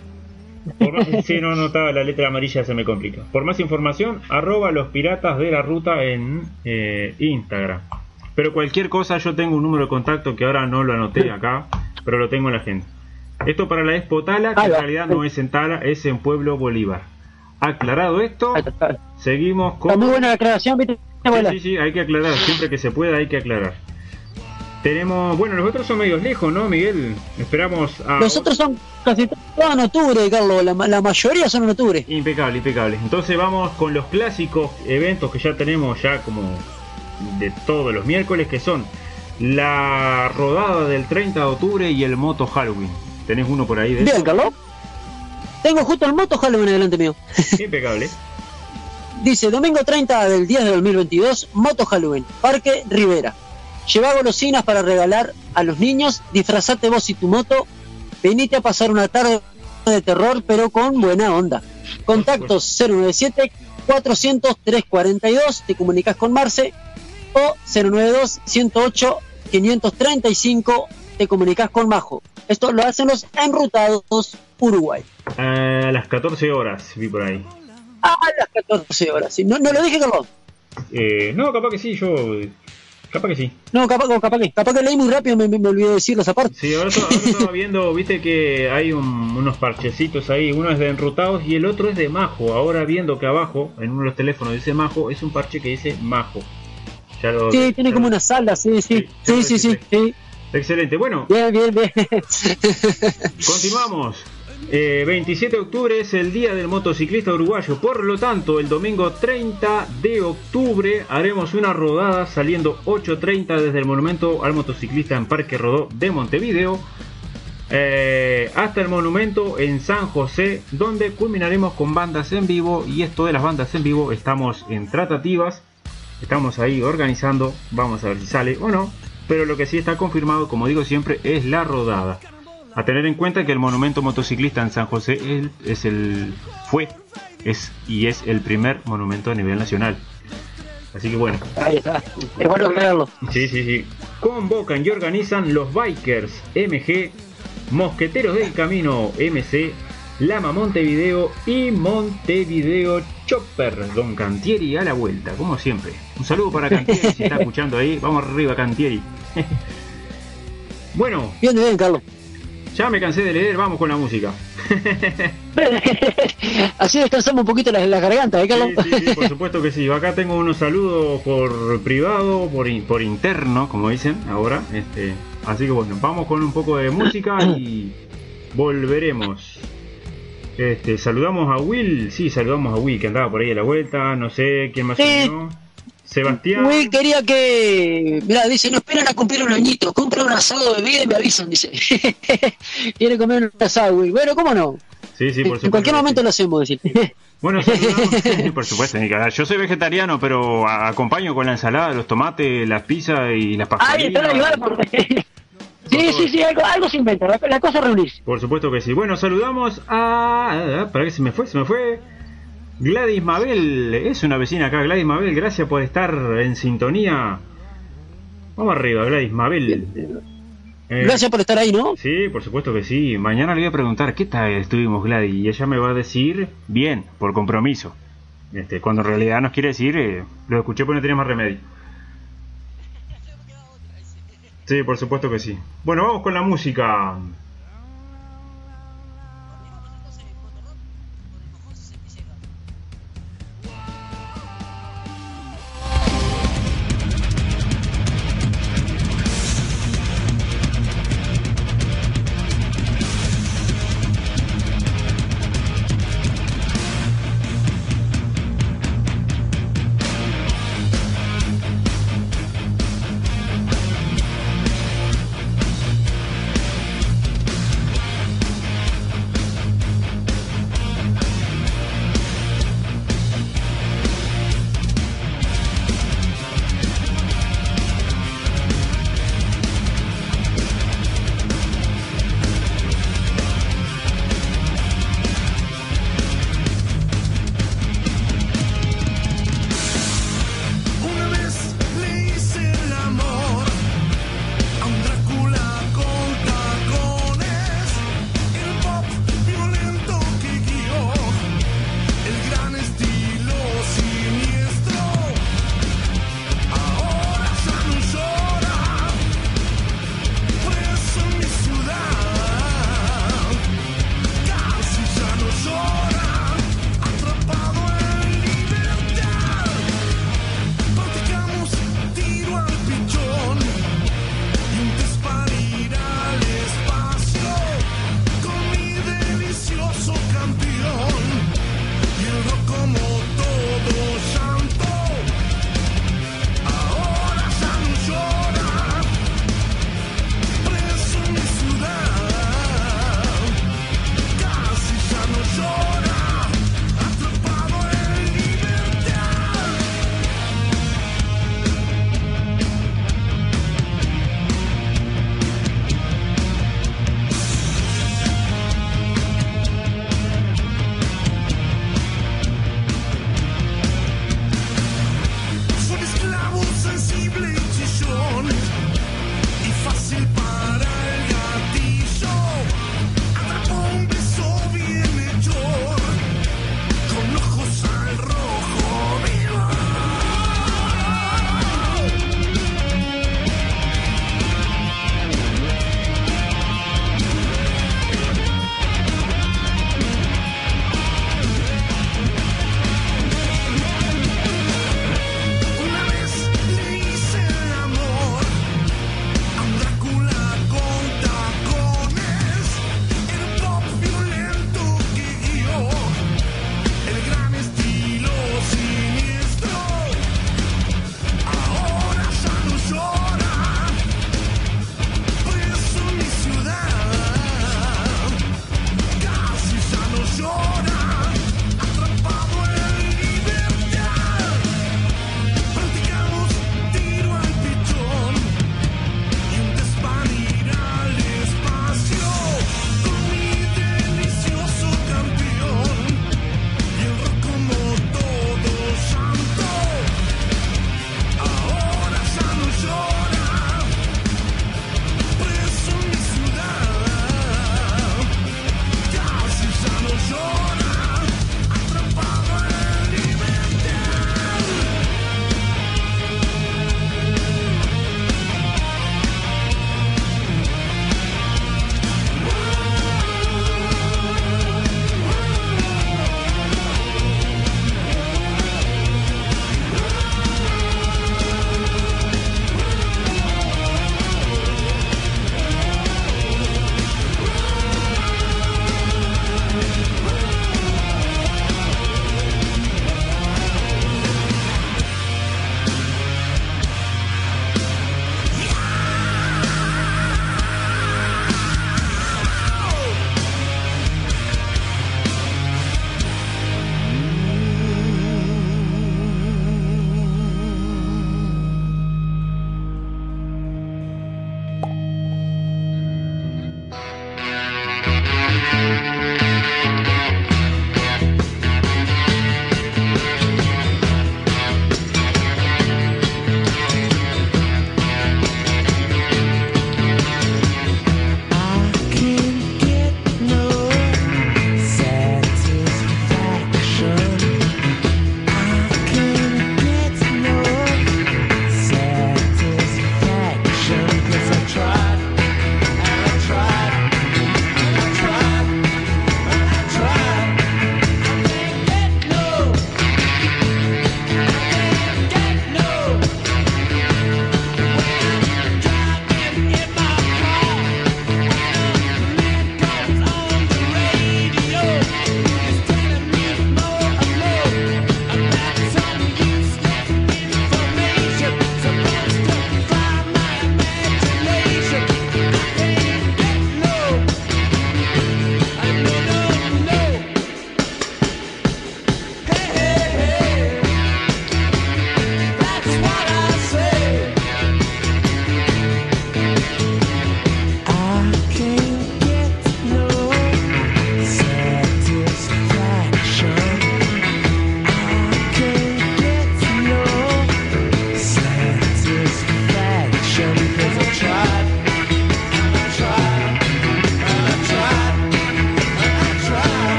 Speaker 3: por más, sí, no notaba la letra amarilla, se me complica. Por más información, arroba los piratas de la ruta en eh, Instagram. Pero cualquier cosa, yo tengo un número de contacto que ahora no lo anoté acá, pero lo tengo en la agenda. Esto para la Expo Tala, que en realidad no es en Tala, es en Pueblo Bolívar. Aclarado esto, seguimos con...
Speaker 4: Está muy buena la aclaración, ¿viste?
Speaker 3: Sí, sí, sí, hay que aclarar, siempre que se pueda hay que aclarar. Tenemos, bueno, los otros son medios lejos, ¿no, Miguel? Esperamos a...
Speaker 4: Los otros son casi todos en octubre, Carlos, la, ma- la mayoría son en octubre.
Speaker 3: Impecable, impecable. Entonces vamos con los clásicos eventos que ya tenemos ya como de todos los miércoles, que son la rodada del 30 de octubre y el moto Halloween. ¿Tenés uno por ahí de
Speaker 4: Bien,
Speaker 3: eso?
Speaker 4: Carlos. Tengo justo el moto Halloween delante mío.
Speaker 3: Impecable.
Speaker 4: Dice, domingo 30 del 10 de 2022, Moto Halloween, Parque Rivera. Lleva golosinas para regalar a los niños, disfrazate vos y tu moto, venite a pasar una tarde de terror, pero con buena onda. Contactos 097 400 342, te comunicas con Marce, o 092 108 535, te comunicas con Majo. Esto lo hacen los enrutados Uruguay.
Speaker 3: A las 14 horas vi por ahí.
Speaker 4: A las 14 horas. ¿sí? No, no lo dije, Carlos.
Speaker 3: Eh, no, capaz que sí, yo... Capaz que sí.
Speaker 4: No, capaz, capaz que, capaz que leí muy rápido, me, me, me olvidé decirlo esa parte.
Speaker 3: Sí, ahora, estaba viendo, viste que hay un- unos parchecitos ahí, uno es de enrutados y el otro es de Majo. Ahora viendo que abajo, en uno de los teléfonos dice Majo, es un parche que dice Majo. Ya lo-
Speaker 4: Sí, tiene como una sala, sí, sí,
Speaker 3: Sí,
Speaker 4: sí, sí, sí,
Speaker 3: registré.
Speaker 4: sí.
Speaker 3: Excelente, bueno,
Speaker 4: Bien, bien, bien.
Speaker 3: continuamos. Eh, 27 de octubre es el Día del Motociclista Uruguayo, por lo tanto, el domingo 30 de octubre haremos una rodada saliendo 8.30 desde el Monumento al Motociclista en Parque Rodó de Montevideo eh, hasta el monumento en San José, donde culminaremos con bandas en vivo. Y esto de las bandas en vivo, estamos en tratativas, estamos ahí organizando. Vamos a ver si sale o no. Pero lo que sí está confirmado, como digo siempre, es la rodada. A tener en cuenta que el monumento motociclista en San José es el fue es y es el primer monumento a nivel nacional. Así que bueno,
Speaker 4: Ahí está. Es bueno verlo.
Speaker 3: Sí, sí, sí. Convocan y organizan los Bikers MG, Mosqueteros del Camino MC, Lama Montevideo y Montevideo Chopper. Don Cantieri a la vuelta, como siempre. Un saludo para Cantieri si está escuchando ahí. Vamos arriba, Cantieri. bueno,
Speaker 4: Bien, bien, Carlos.
Speaker 3: Ya me cansé de leer, vamos con la música.
Speaker 4: Así descansamos un poquito las, las gargantas, ¿eh, Carlos?
Speaker 3: Sí, sí, sí, por supuesto que sí. Acá tengo unos saludos por privado, por, por interno, como dicen ahora. Este, así que bueno, vamos con un poco de música y volveremos. Este, saludamos a Will, sí, saludamos a Will que andaba por ahí a la vuelta, no sé quién más
Speaker 4: Sí.
Speaker 3: unió? Sebastián.
Speaker 4: Will quería que. Mira, dice: No esperan a cumplir un añito, compra un asado de vida y me avisan, dice. Quiere comer un asado, Will. Bueno, ¿cómo no?
Speaker 3: Sí, sí, por supuesto.
Speaker 4: en cualquier momento lo hacemos, decir.
Speaker 3: Bueno, sí, por supuesto. Yo soy vegetariano, pero acompaño con la ensalada, los tomates, las pizzas y las
Speaker 4: Ahí está, ahí
Speaker 3: pascualinas.
Speaker 4: va, porque- Sí, sí, sí, algo, algo se inventa. La, la cosa reunirse.
Speaker 3: Por supuesto que sí. Bueno, saludamos a. ¿Para qué se me fue? Se me fue. Gladys Mabel. Es una vecina acá. Gladys Mabel, gracias por estar en sintonía. Vamos arriba, Gladys Mabel.
Speaker 6: Eh,
Speaker 4: Gracias por estar ahí, ¿no?
Speaker 6: Sí, por supuesto que sí. Mañana le voy a preguntar qué tal estuvimos, Gladys, y ella me va a decir bien, por compromiso. Este, cuando en realidad nos quiere decir, eh, lo escuché porque no tenía más remedio. Sí, por supuesto que sí. Bueno, vamos con la música.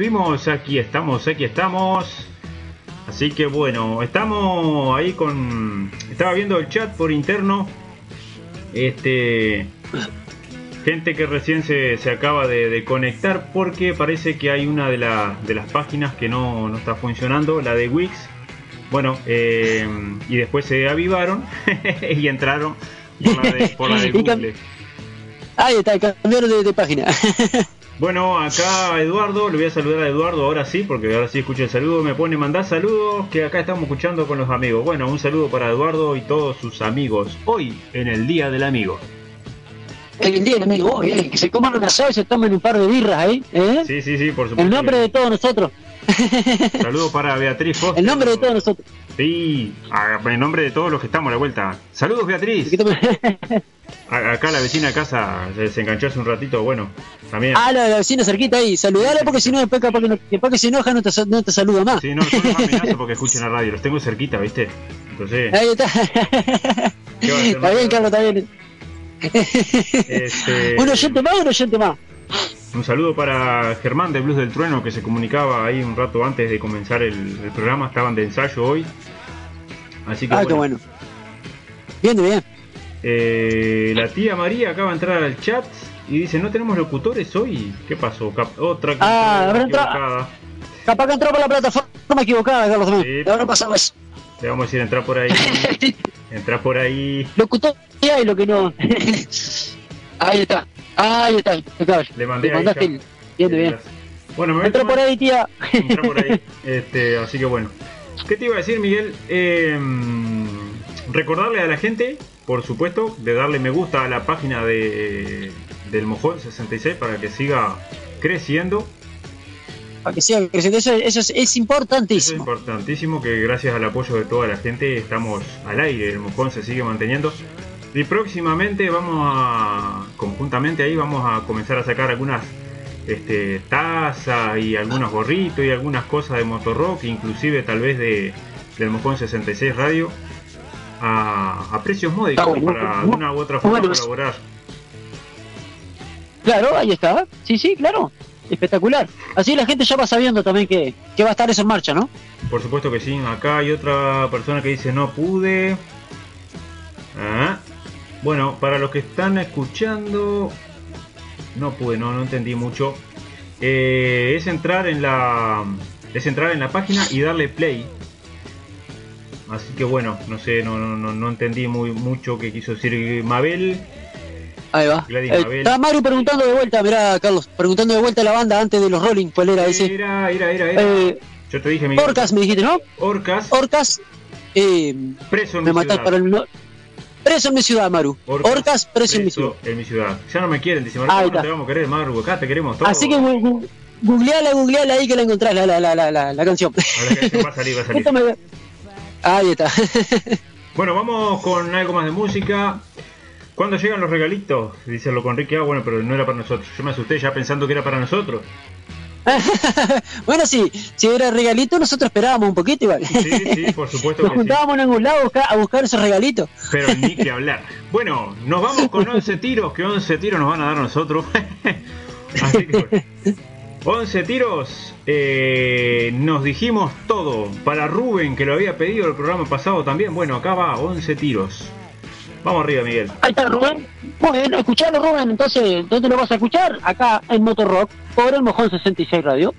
Speaker 3: Volvimos, aquí estamos, aquí estamos. Así que bueno, estamos ahí con... Estaba viendo el chat por interno. Este... Gente que recién se, se acaba de, de conectar porque parece que hay una de, la- de las páginas que no, no está funcionando, la de Wix. Bueno, eh, y después se avivaron y entraron por la de, por la de Google.
Speaker 4: Ahí está, cambiaron de, de página.
Speaker 3: Bueno, acá Eduardo, le voy a saludar a Eduardo ahora sí, porque ahora sí escucho el saludo. Me pone mandar saludos que acá estamos escuchando con los amigos. Bueno, un saludo para Eduardo y todos sus amigos. Hoy, en el Día del Amigo.
Speaker 4: El día, amigo, oh, bien, que se coman un asado y se tomen un par de birras ahí. ¿eh?
Speaker 3: Sí, sí, sí, por supuesto.
Speaker 4: El nombre de todos nosotros.
Speaker 3: Saludos para Beatriz Foster.
Speaker 4: El nombre de todos nosotros.
Speaker 3: Sí, en nombre de todos los que estamos a la vuelta. Saludos, Beatriz. Acá la vecina de casa se enganchó hace un ratito. Bueno, también.
Speaker 4: ah, la, la vecina cerquita ahí. Saludala porque si no, después capaz que, no, después que se enoja no te, no te saluda más.
Speaker 3: Sí, no, son los amenazas porque escuchen la radio. Los tengo cerquita, ¿viste? Entonces,
Speaker 4: Ahí está.
Speaker 3: ¿Qué va a hacer,
Speaker 4: está bien? Carlos, está bien.
Speaker 3: este,
Speaker 4: Un oyente más, un oyente más.
Speaker 3: Un saludo para Germán de Blues del Trueno que se comunicaba ahí un rato antes de comenzar el, el programa, estaban de ensayo hoy. Así que
Speaker 4: Ah,
Speaker 3: bueno,
Speaker 4: qué bueno. Bien, bien.
Speaker 3: Eh, la tía María acaba de entrar al chat y dice, ¿no tenemos locutores hoy? ¿Qué pasó? Cap- otra
Speaker 4: Ah, habrá entrado-. Capaz que entró por la plataforma equivocada, Carlos.
Speaker 3: Sí.
Speaker 4: Le habrá pasado eso.
Speaker 3: Le vamos a decir, entrar por ahí, entrar por ahí.
Speaker 4: Locutor y hay lo que no. ahí está. Ahí está.
Speaker 3: Le mandé ahí
Speaker 4: mandaste
Speaker 3: ya.
Speaker 4: el- Bien, bien.
Speaker 3: Bueno, me
Speaker 4: Entró por ahí, tía.
Speaker 3: Entra por ahí. Este, así que bueno. ¿Qué te iba a decir, Miguel? Eh, recordarle a la gente, por supuesto, de darle me gusta a la página de del Mojón 66 para que siga creciendo.
Speaker 4: Para que siga creciendo. Eso, eso es, es
Speaker 3: Eso es
Speaker 4: importantísimo.
Speaker 3: importantísimo que gracias al apoyo de toda la gente estamos al aire, el Mojón se sigue manteniendo. Y próximamente vamos a, conjuntamente ahí vamos a comenzar a sacar algunas este, tazas y algunos gorritos y algunas cosas de Motorrock, inclusive tal vez de del Mojón 66 Radio, a, a precios módicos para de una u otra forma colaborar.
Speaker 4: Claro, ahí está. Sí, sí, claro. Espectacular. Así la gente ya va sabiendo también que, que va a estar eso en marcha, ¿no?
Speaker 3: Por supuesto que sí. Acá hay otra persona que dice no pude. Ah. Bueno, para los que están escuchando, no pude, no, no entendí mucho. Eh, es entrar en la es entrar en la página y darle play. Así que bueno, no sé, no, no, no, entendí muy mucho qué quiso decir Mabel.
Speaker 4: Ahí va. Eh, está Mario preguntando de vuelta, mirá, Carlos, preguntando de vuelta a la banda antes de los Rolling, ¿cuál era ese?
Speaker 3: Era, era, era, era.
Speaker 4: Eh,
Speaker 3: Yo te dije, Miguel.
Speaker 4: Orcas, me dijiste, ¿no?
Speaker 3: Orcas,
Speaker 4: Orcas, eh,
Speaker 3: preso en
Speaker 4: me
Speaker 3: mi ciudad.
Speaker 4: para el... No... Preso en mi ciudad, Maru. Orcas, preso, en mi ciudad.
Speaker 3: en mi ciudad. Ya no me quieren, dice
Speaker 4: Ahí
Speaker 3: no te vamos a querer, Maru, acá te queremos todos.
Speaker 4: Así que googleala, googleala ahí que la encontrás, la, la, la, la, la, la canción.
Speaker 3: Ahora que va a salir, va a salir.
Speaker 4: Me- Ahí está.
Speaker 3: Bueno, vamos con algo más de música. ¿Cuándo llegan los regalitos? Dice lo con Ricky. Ah, bueno, pero no era para nosotros. Yo me asusté ya pensando que era para nosotros.
Speaker 4: bueno, sí, si era regalito, nosotros esperábamos un poquito igual.
Speaker 3: Sí, sí, por supuesto
Speaker 4: Nos
Speaker 3: que sí.
Speaker 4: juntábamos en algún lado a buscar, a buscar esos regalitos.
Speaker 3: Pero ni que hablar. Bueno, nos vamos con 11 tiros, que 11 tiros nos van a dar nosotros. Así que bueno. 11 tiros, eh, nos dijimos todo. Para Rubén, que lo había pedido el programa pasado también. Bueno, acá va, 11 tiros. Vamos arriba, Miguel.
Speaker 4: Ahí está Rubén. Bien, escuchalo Rubén. Entonces, ¿dónde lo vas a escuchar? Acá en Motorrock, por el Mojón 66 Radio.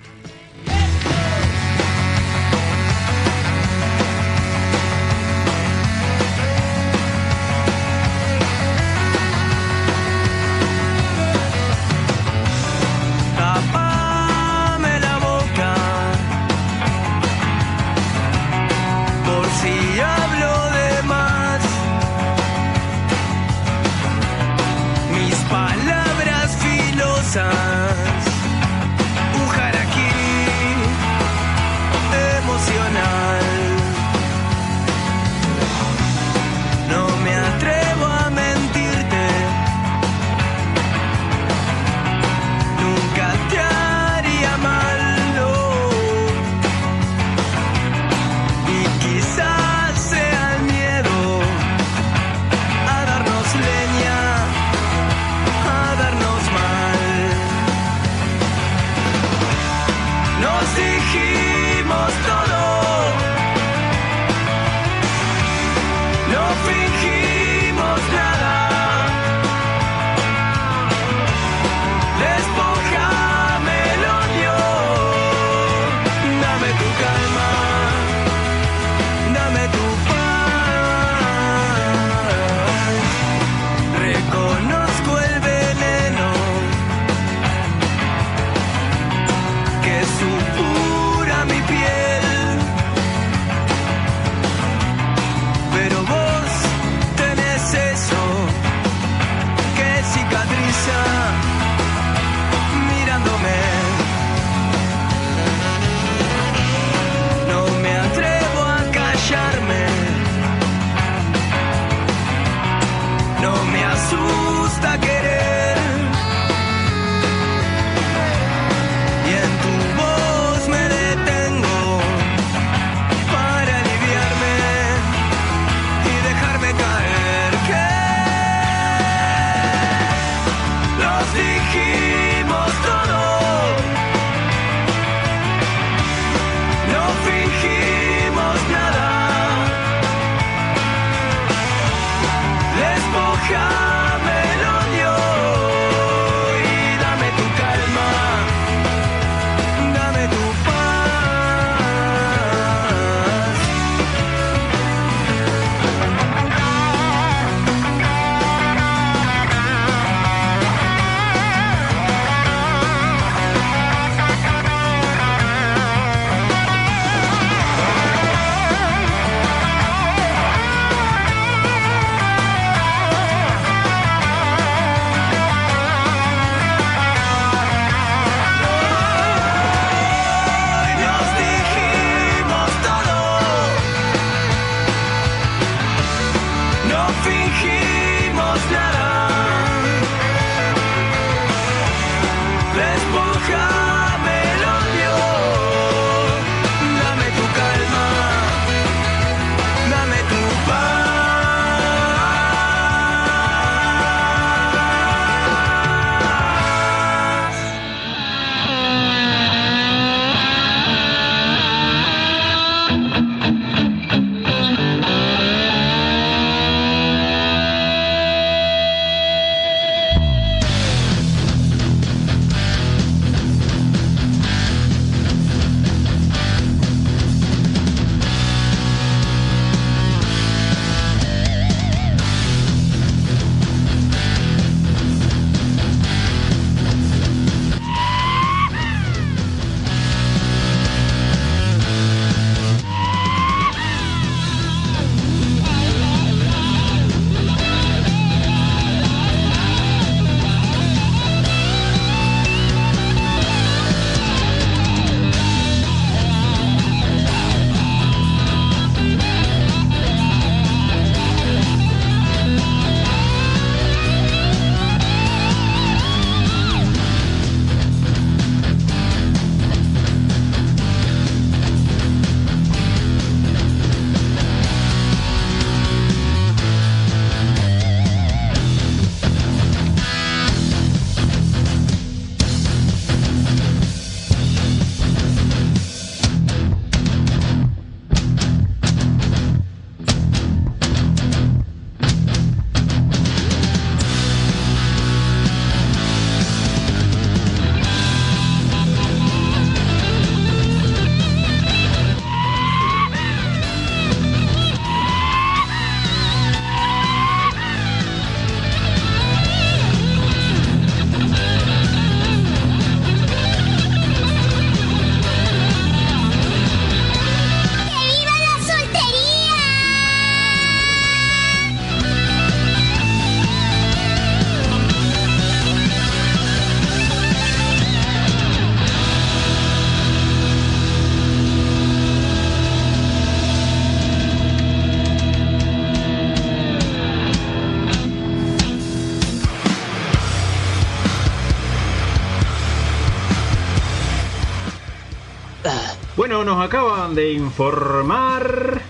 Speaker 3: Informar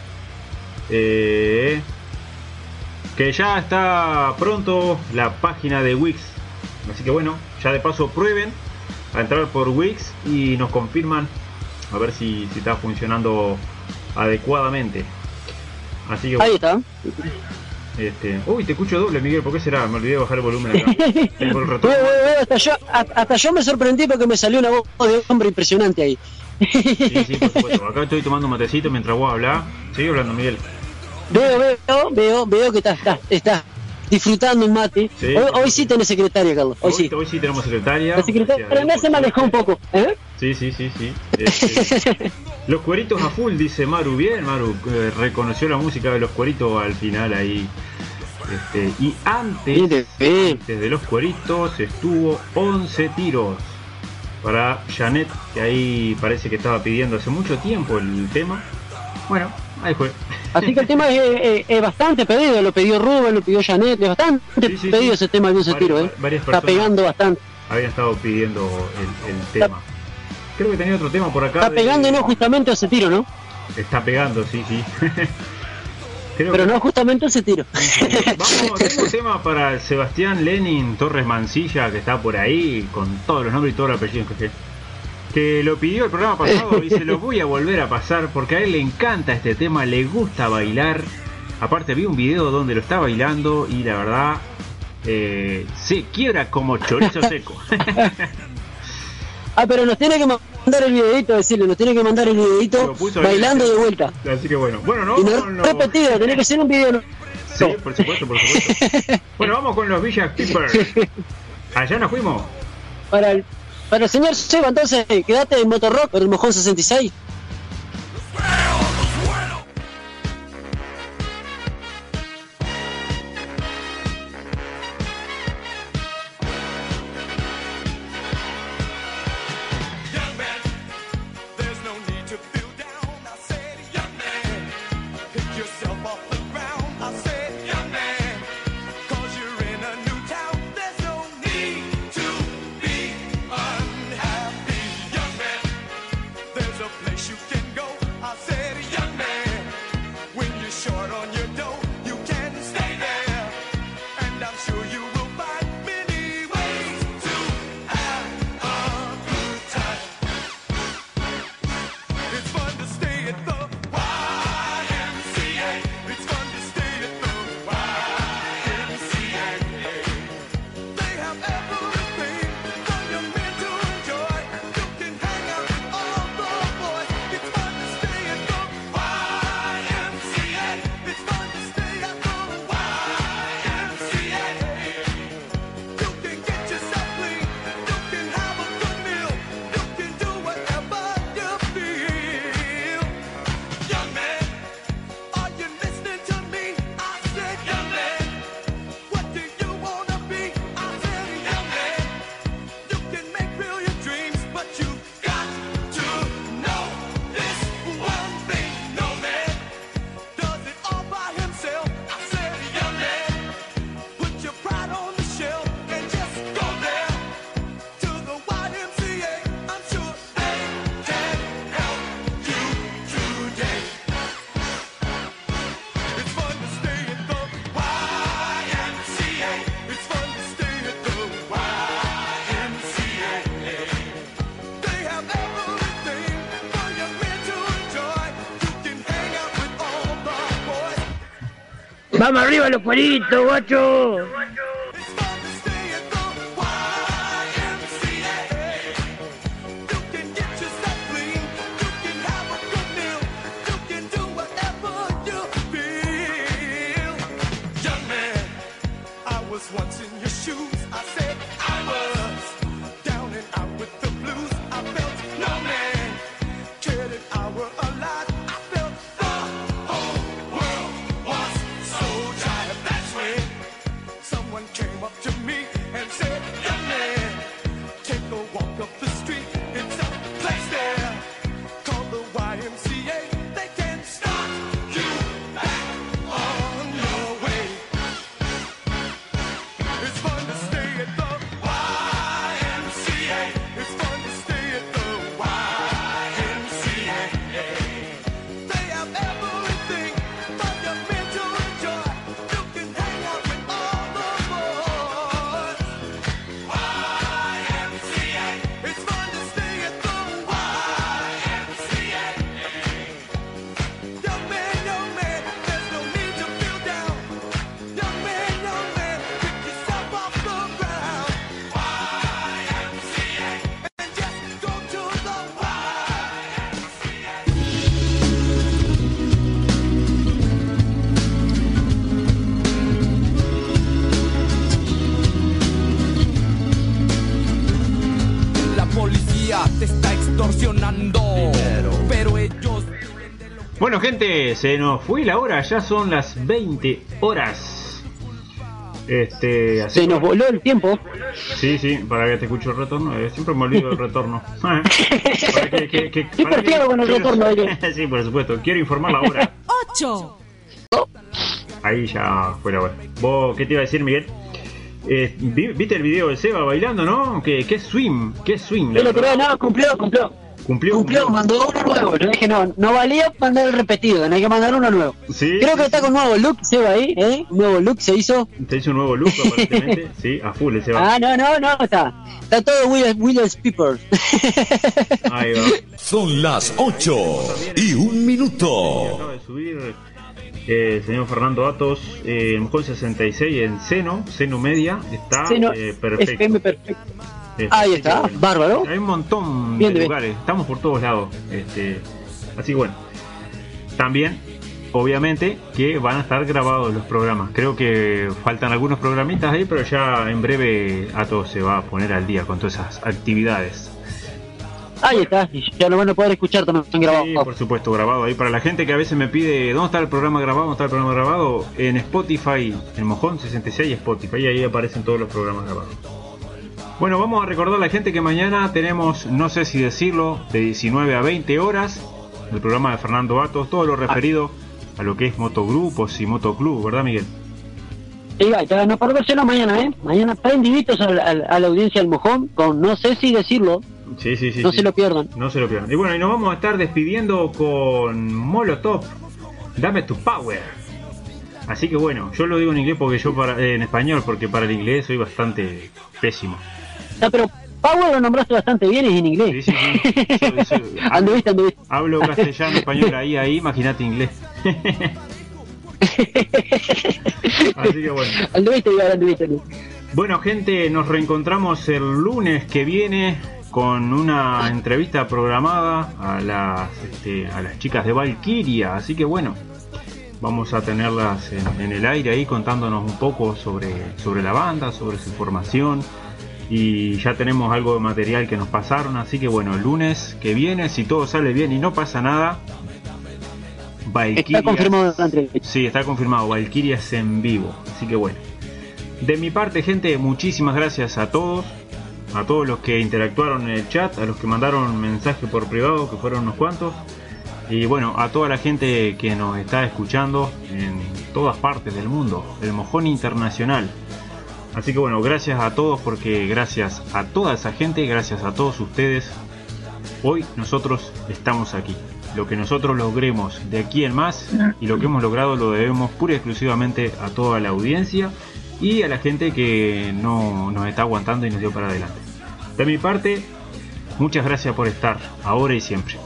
Speaker 3: eh, que ya está pronto la página de Wix. Así que bueno, ya de paso prueben a entrar por Wix y nos confirman a ver si, si está funcionando adecuadamente. Así que
Speaker 7: Ahí está.
Speaker 3: este, uy, te escucho doble, Miguel, ¿por qué será? Me olvidé de bajar el volumen acá. Tengo el retorno.
Speaker 7: Hasta, hasta yo me sorprendí porque me salió una voz de hombre impresionante ahí.
Speaker 3: Sí, sí, por supuesto. Acá estoy tomando matecito mientras vos hablás. Sigue hablando, Miguel.
Speaker 7: Veo, veo, veo, veo que estás está, está disfrutando un mate.
Speaker 3: Sí.
Speaker 7: hoy, hoy sí tenés secretaria, Carlos. Hoy sí.
Speaker 3: hoy sí tenemos secretaria.
Speaker 7: La secretaria
Speaker 3: Dios,
Speaker 7: me se
Speaker 3: por
Speaker 7: manejó un poco. ¿eh?
Speaker 3: Sí, sí, sí, sí. Este, los cueritos a full, dice Maru. Bien, Maru. eh, reconoció la música de los cueritos al final ahí. Este, y antes, antes de los cueritos estuvo 11 tiros para Janet, que ahí parece que estaba pidiendo hace mucho tiempo el tema. Bueno, ahí fue.
Speaker 7: Así que el tema es, es- es bastante pedido. Lo pidió Rubén, lo pidió Janet. Es bastante
Speaker 3: Sí, sí,
Speaker 7: pedido
Speaker 3: sí.
Speaker 7: ese tema de ese tiro. ¿eh? Está pegando bastante.
Speaker 3: Habían estado pidiendo el, el tema. Creo que tenía otro tema por acá.
Speaker 7: Está
Speaker 3: de-
Speaker 7: pegando no justamente ese tiro, ¿no?
Speaker 3: Está pegando, sí, sí. Creo
Speaker 7: Pero
Speaker 3: que-
Speaker 7: no justamente ese tiro.
Speaker 3: Vamos, tengo un tema para Sebastián Lenin Torres Mancilla, que está por ahí, con todos los nombres y todos los apellidos que que lo pidió el programa pasado y se lo voy a volver a pasar porque a él le encanta este tema, le gusta bailar. Aparte vi un video donde lo está bailando y la verdad eh, se quiebra como chorizo seco.
Speaker 7: Ah, pero nos tiene que mandar el videito, decirle, nos tiene que mandar el videito bailando de vuelta.
Speaker 3: Así que bueno, bueno, no,
Speaker 7: Y no
Speaker 3: no, no.
Speaker 7: repetido, tiene que ser un video. ¿no?
Speaker 3: Sí, por supuesto, por supuesto. Bueno, vamos con los Villa Keepers. Allá nos fuimos.
Speaker 7: Para el, para el señor Seba, entonces, quédate en Motorrock el Mojón 66. Vamos arriba los cueritos, guacho.
Speaker 3: Bueno, gente, se nos fue la hora, ya son las 20 horas. Este, así
Speaker 4: Se nos voló el tiempo.
Speaker 3: Sí, sí, para que te escucho el retorno. eh, siempre me olvido del retorno. Para que- que- que-
Speaker 4: Siempre
Speaker 3: para que-
Speaker 4: pierdo con el retorno,
Speaker 3: sí, por supuesto. Quiero informar la hora.
Speaker 8: 8,
Speaker 3: Ahí ya fue la hora. ¿Vos qué te iba a decir, Miguel? Eh, vi- ¿Viste el video de Seba bailando, no? ¿Qué, qué swing? ¿Qué swing? la
Speaker 4: Pero, pero no, cumplió, cumplió.
Speaker 3: Cumplió,
Speaker 4: Cumplió, mandó uno nuevo. Yo dije, no, no valía mandar el repetido, tenés que mandar uno nuevo.
Speaker 3: Sí,
Speaker 4: Creo
Speaker 3: sí,
Speaker 4: que está con nuevo look, Seba ahí, ¿eh? Un nuevo look se hizo.
Speaker 3: Te hizo un nuevo look, aparentemente. sí, a full el Seba.
Speaker 4: Ah, no, no, no, está. Está todo Will, Will Piper.
Speaker 3: Ahí va.
Speaker 6: Son las 8 y un minuto.
Speaker 3: Acaba de subir eh, el señor Fernando Atos, eh, el mojón 66 en seno, seno media, está
Speaker 4: Seno,
Speaker 3: eh, perfecto.
Speaker 4: FM perfecto. Ahí está,
Speaker 3: bueno.
Speaker 4: bárbaro.
Speaker 3: Hay un montón
Speaker 4: Bien,
Speaker 3: de
Speaker 4: bien.
Speaker 3: lugares, estamos por todos lados. Este, así que bueno, también, obviamente, que van a estar grabados los programas. Creo que faltan algunos programitas ahí, pero ya en breve Atos se va a poner al día con todas esas actividades.
Speaker 4: Ahí está, y ya lo van a poder escuchar también grabado.
Speaker 3: Sí, por supuesto, grabado ahí. Para la gente que a veces me pide, ¿dónde está el programa grabado? ¿Dónde está el programa grabado? En Spotify, en Mojón 66 Spotify, y ahí aparecen todos los programas grabados. Bueno, vamos a recordar a la gente que mañana tenemos, no sé si decirlo, de 19 a 20 horas, el programa de Fernando Atos, todo lo referido a lo que es motogrupos y motoclub, ¿verdad Miguel?
Speaker 4: Sí, no perderselo mañana, ¿eh? Mañana prendiditos a, la- a la audiencia del mojón, con no sé si decirlo,
Speaker 3: Sí, sí, sí.
Speaker 4: no
Speaker 3: sí.
Speaker 4: se lo pierdan.
Speaker 3: No se lo pierdan. Y bueno, y nos vamos a estar despidiendo con Molotov. Dame tu power. Así que bueno, yo lo digo en inglés porque yo para, eh, en español porque para el inglés soy bastante pésimo.
Speaker 4: No, pero Power lo nombraste bastante bien, es en
Speaker 3: Sí,
Speaker 4: inglés.
Speaker 3: sí, sí. Soy- soy-
Speaker 4: anduviste, anduviste.
Speaker 3: hablo castellano, español ahí, ahí, imagínate inglés. Así que bueno.
Speaker 4: Anduviste. anduviste.
Speaker 3: Bueno, gente, nos reencontramos el lunes que viene con una entrevista programada a las, este, a las chicas de Valkyria. Así que bueno, vamos a tenerlas en, en el aire ahí contándonos un poco sobre, sobre la banda, sobre su formación. Y ya tenemos algo de material que nos pasaron. Así que bueno, el lunes que viene, si todo sale bien y no pasa nada, Valkyria.
Speaker 4: Está confirmado.
Speaker 3: Sí, está confirmado. Valkyrias en vivo. Así que bueno. De mi parte, gente, muchísimas gracias a todos. A todos los que interactuaron en el chat, a los que mandaron mensaje por privado, que fueron unos cuantos. Y bueno, a toda la gente que nos está escuchando en todas partes del mundo, el mojón internacional. Así que bueno, gracias a todos porque gracias a toda esa gente, gracias a todos ustedes, hoy nosotros estamos aquí. Lo que nosotros logremos de aquí en más y lo que hemos logrado lo debemos pura y exclusivamente a toda la audiencia y a la gente que no nos está aguantando y nos dio para adelante. De mi parte, muchas gracias por estar ahora y siempre.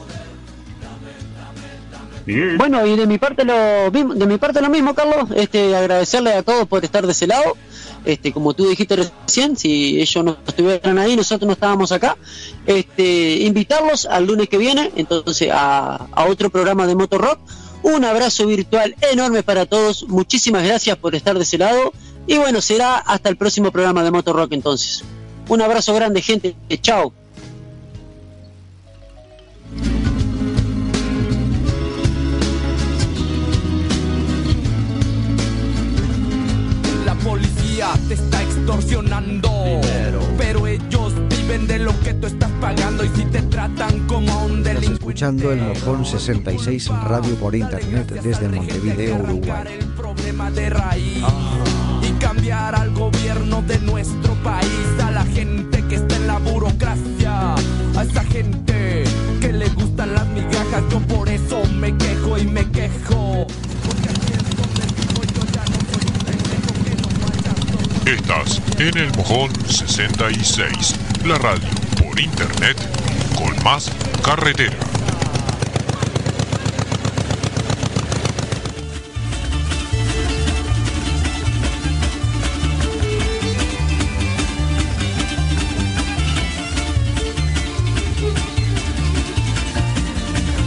Speaker 3: Miguel.
Speaker 4: Bueno, y de mi parte lo de mi parte lo mismo, Carlos, este agradecerle a todos por estar de ese lado. Este, como tú dijiste recién, si ellos no estuvieran ahí, nosotros no estábamos acá. Este, invitarlos al lunes que viene, entonces a, a otro programa de Motor Rock. Un abrazo virtual enorme para todos. Muchísimas gracias por estar de ese lado. Y bueno, será hasta el próximo programa de Motor Rock entonces. Un abrazo grande, gente. Chao.
Speaker 7: Te está extorsionando. Pero ellos viven de lo que tú estás pagando. Y si te tratan como a un
Speaker 9: Estás
Speaker 7: delincuente.
Speaker 9: escuchando el Mojón 66 Radio por Internet desde Montevideo, Uruguay.
Speaker 7: el problema de raíz y cambiar al gobierno de nuestro país, a la gente que está en la burocracia, a esa gente que le gustan las migajas. Yo por eso me quejo y me quejo. Porque aquí es donde vivo, yo ya no soy un pendejo que no vaya a
Speaker 1: Estás en el Mojón 66, la radio por internet con más carretera.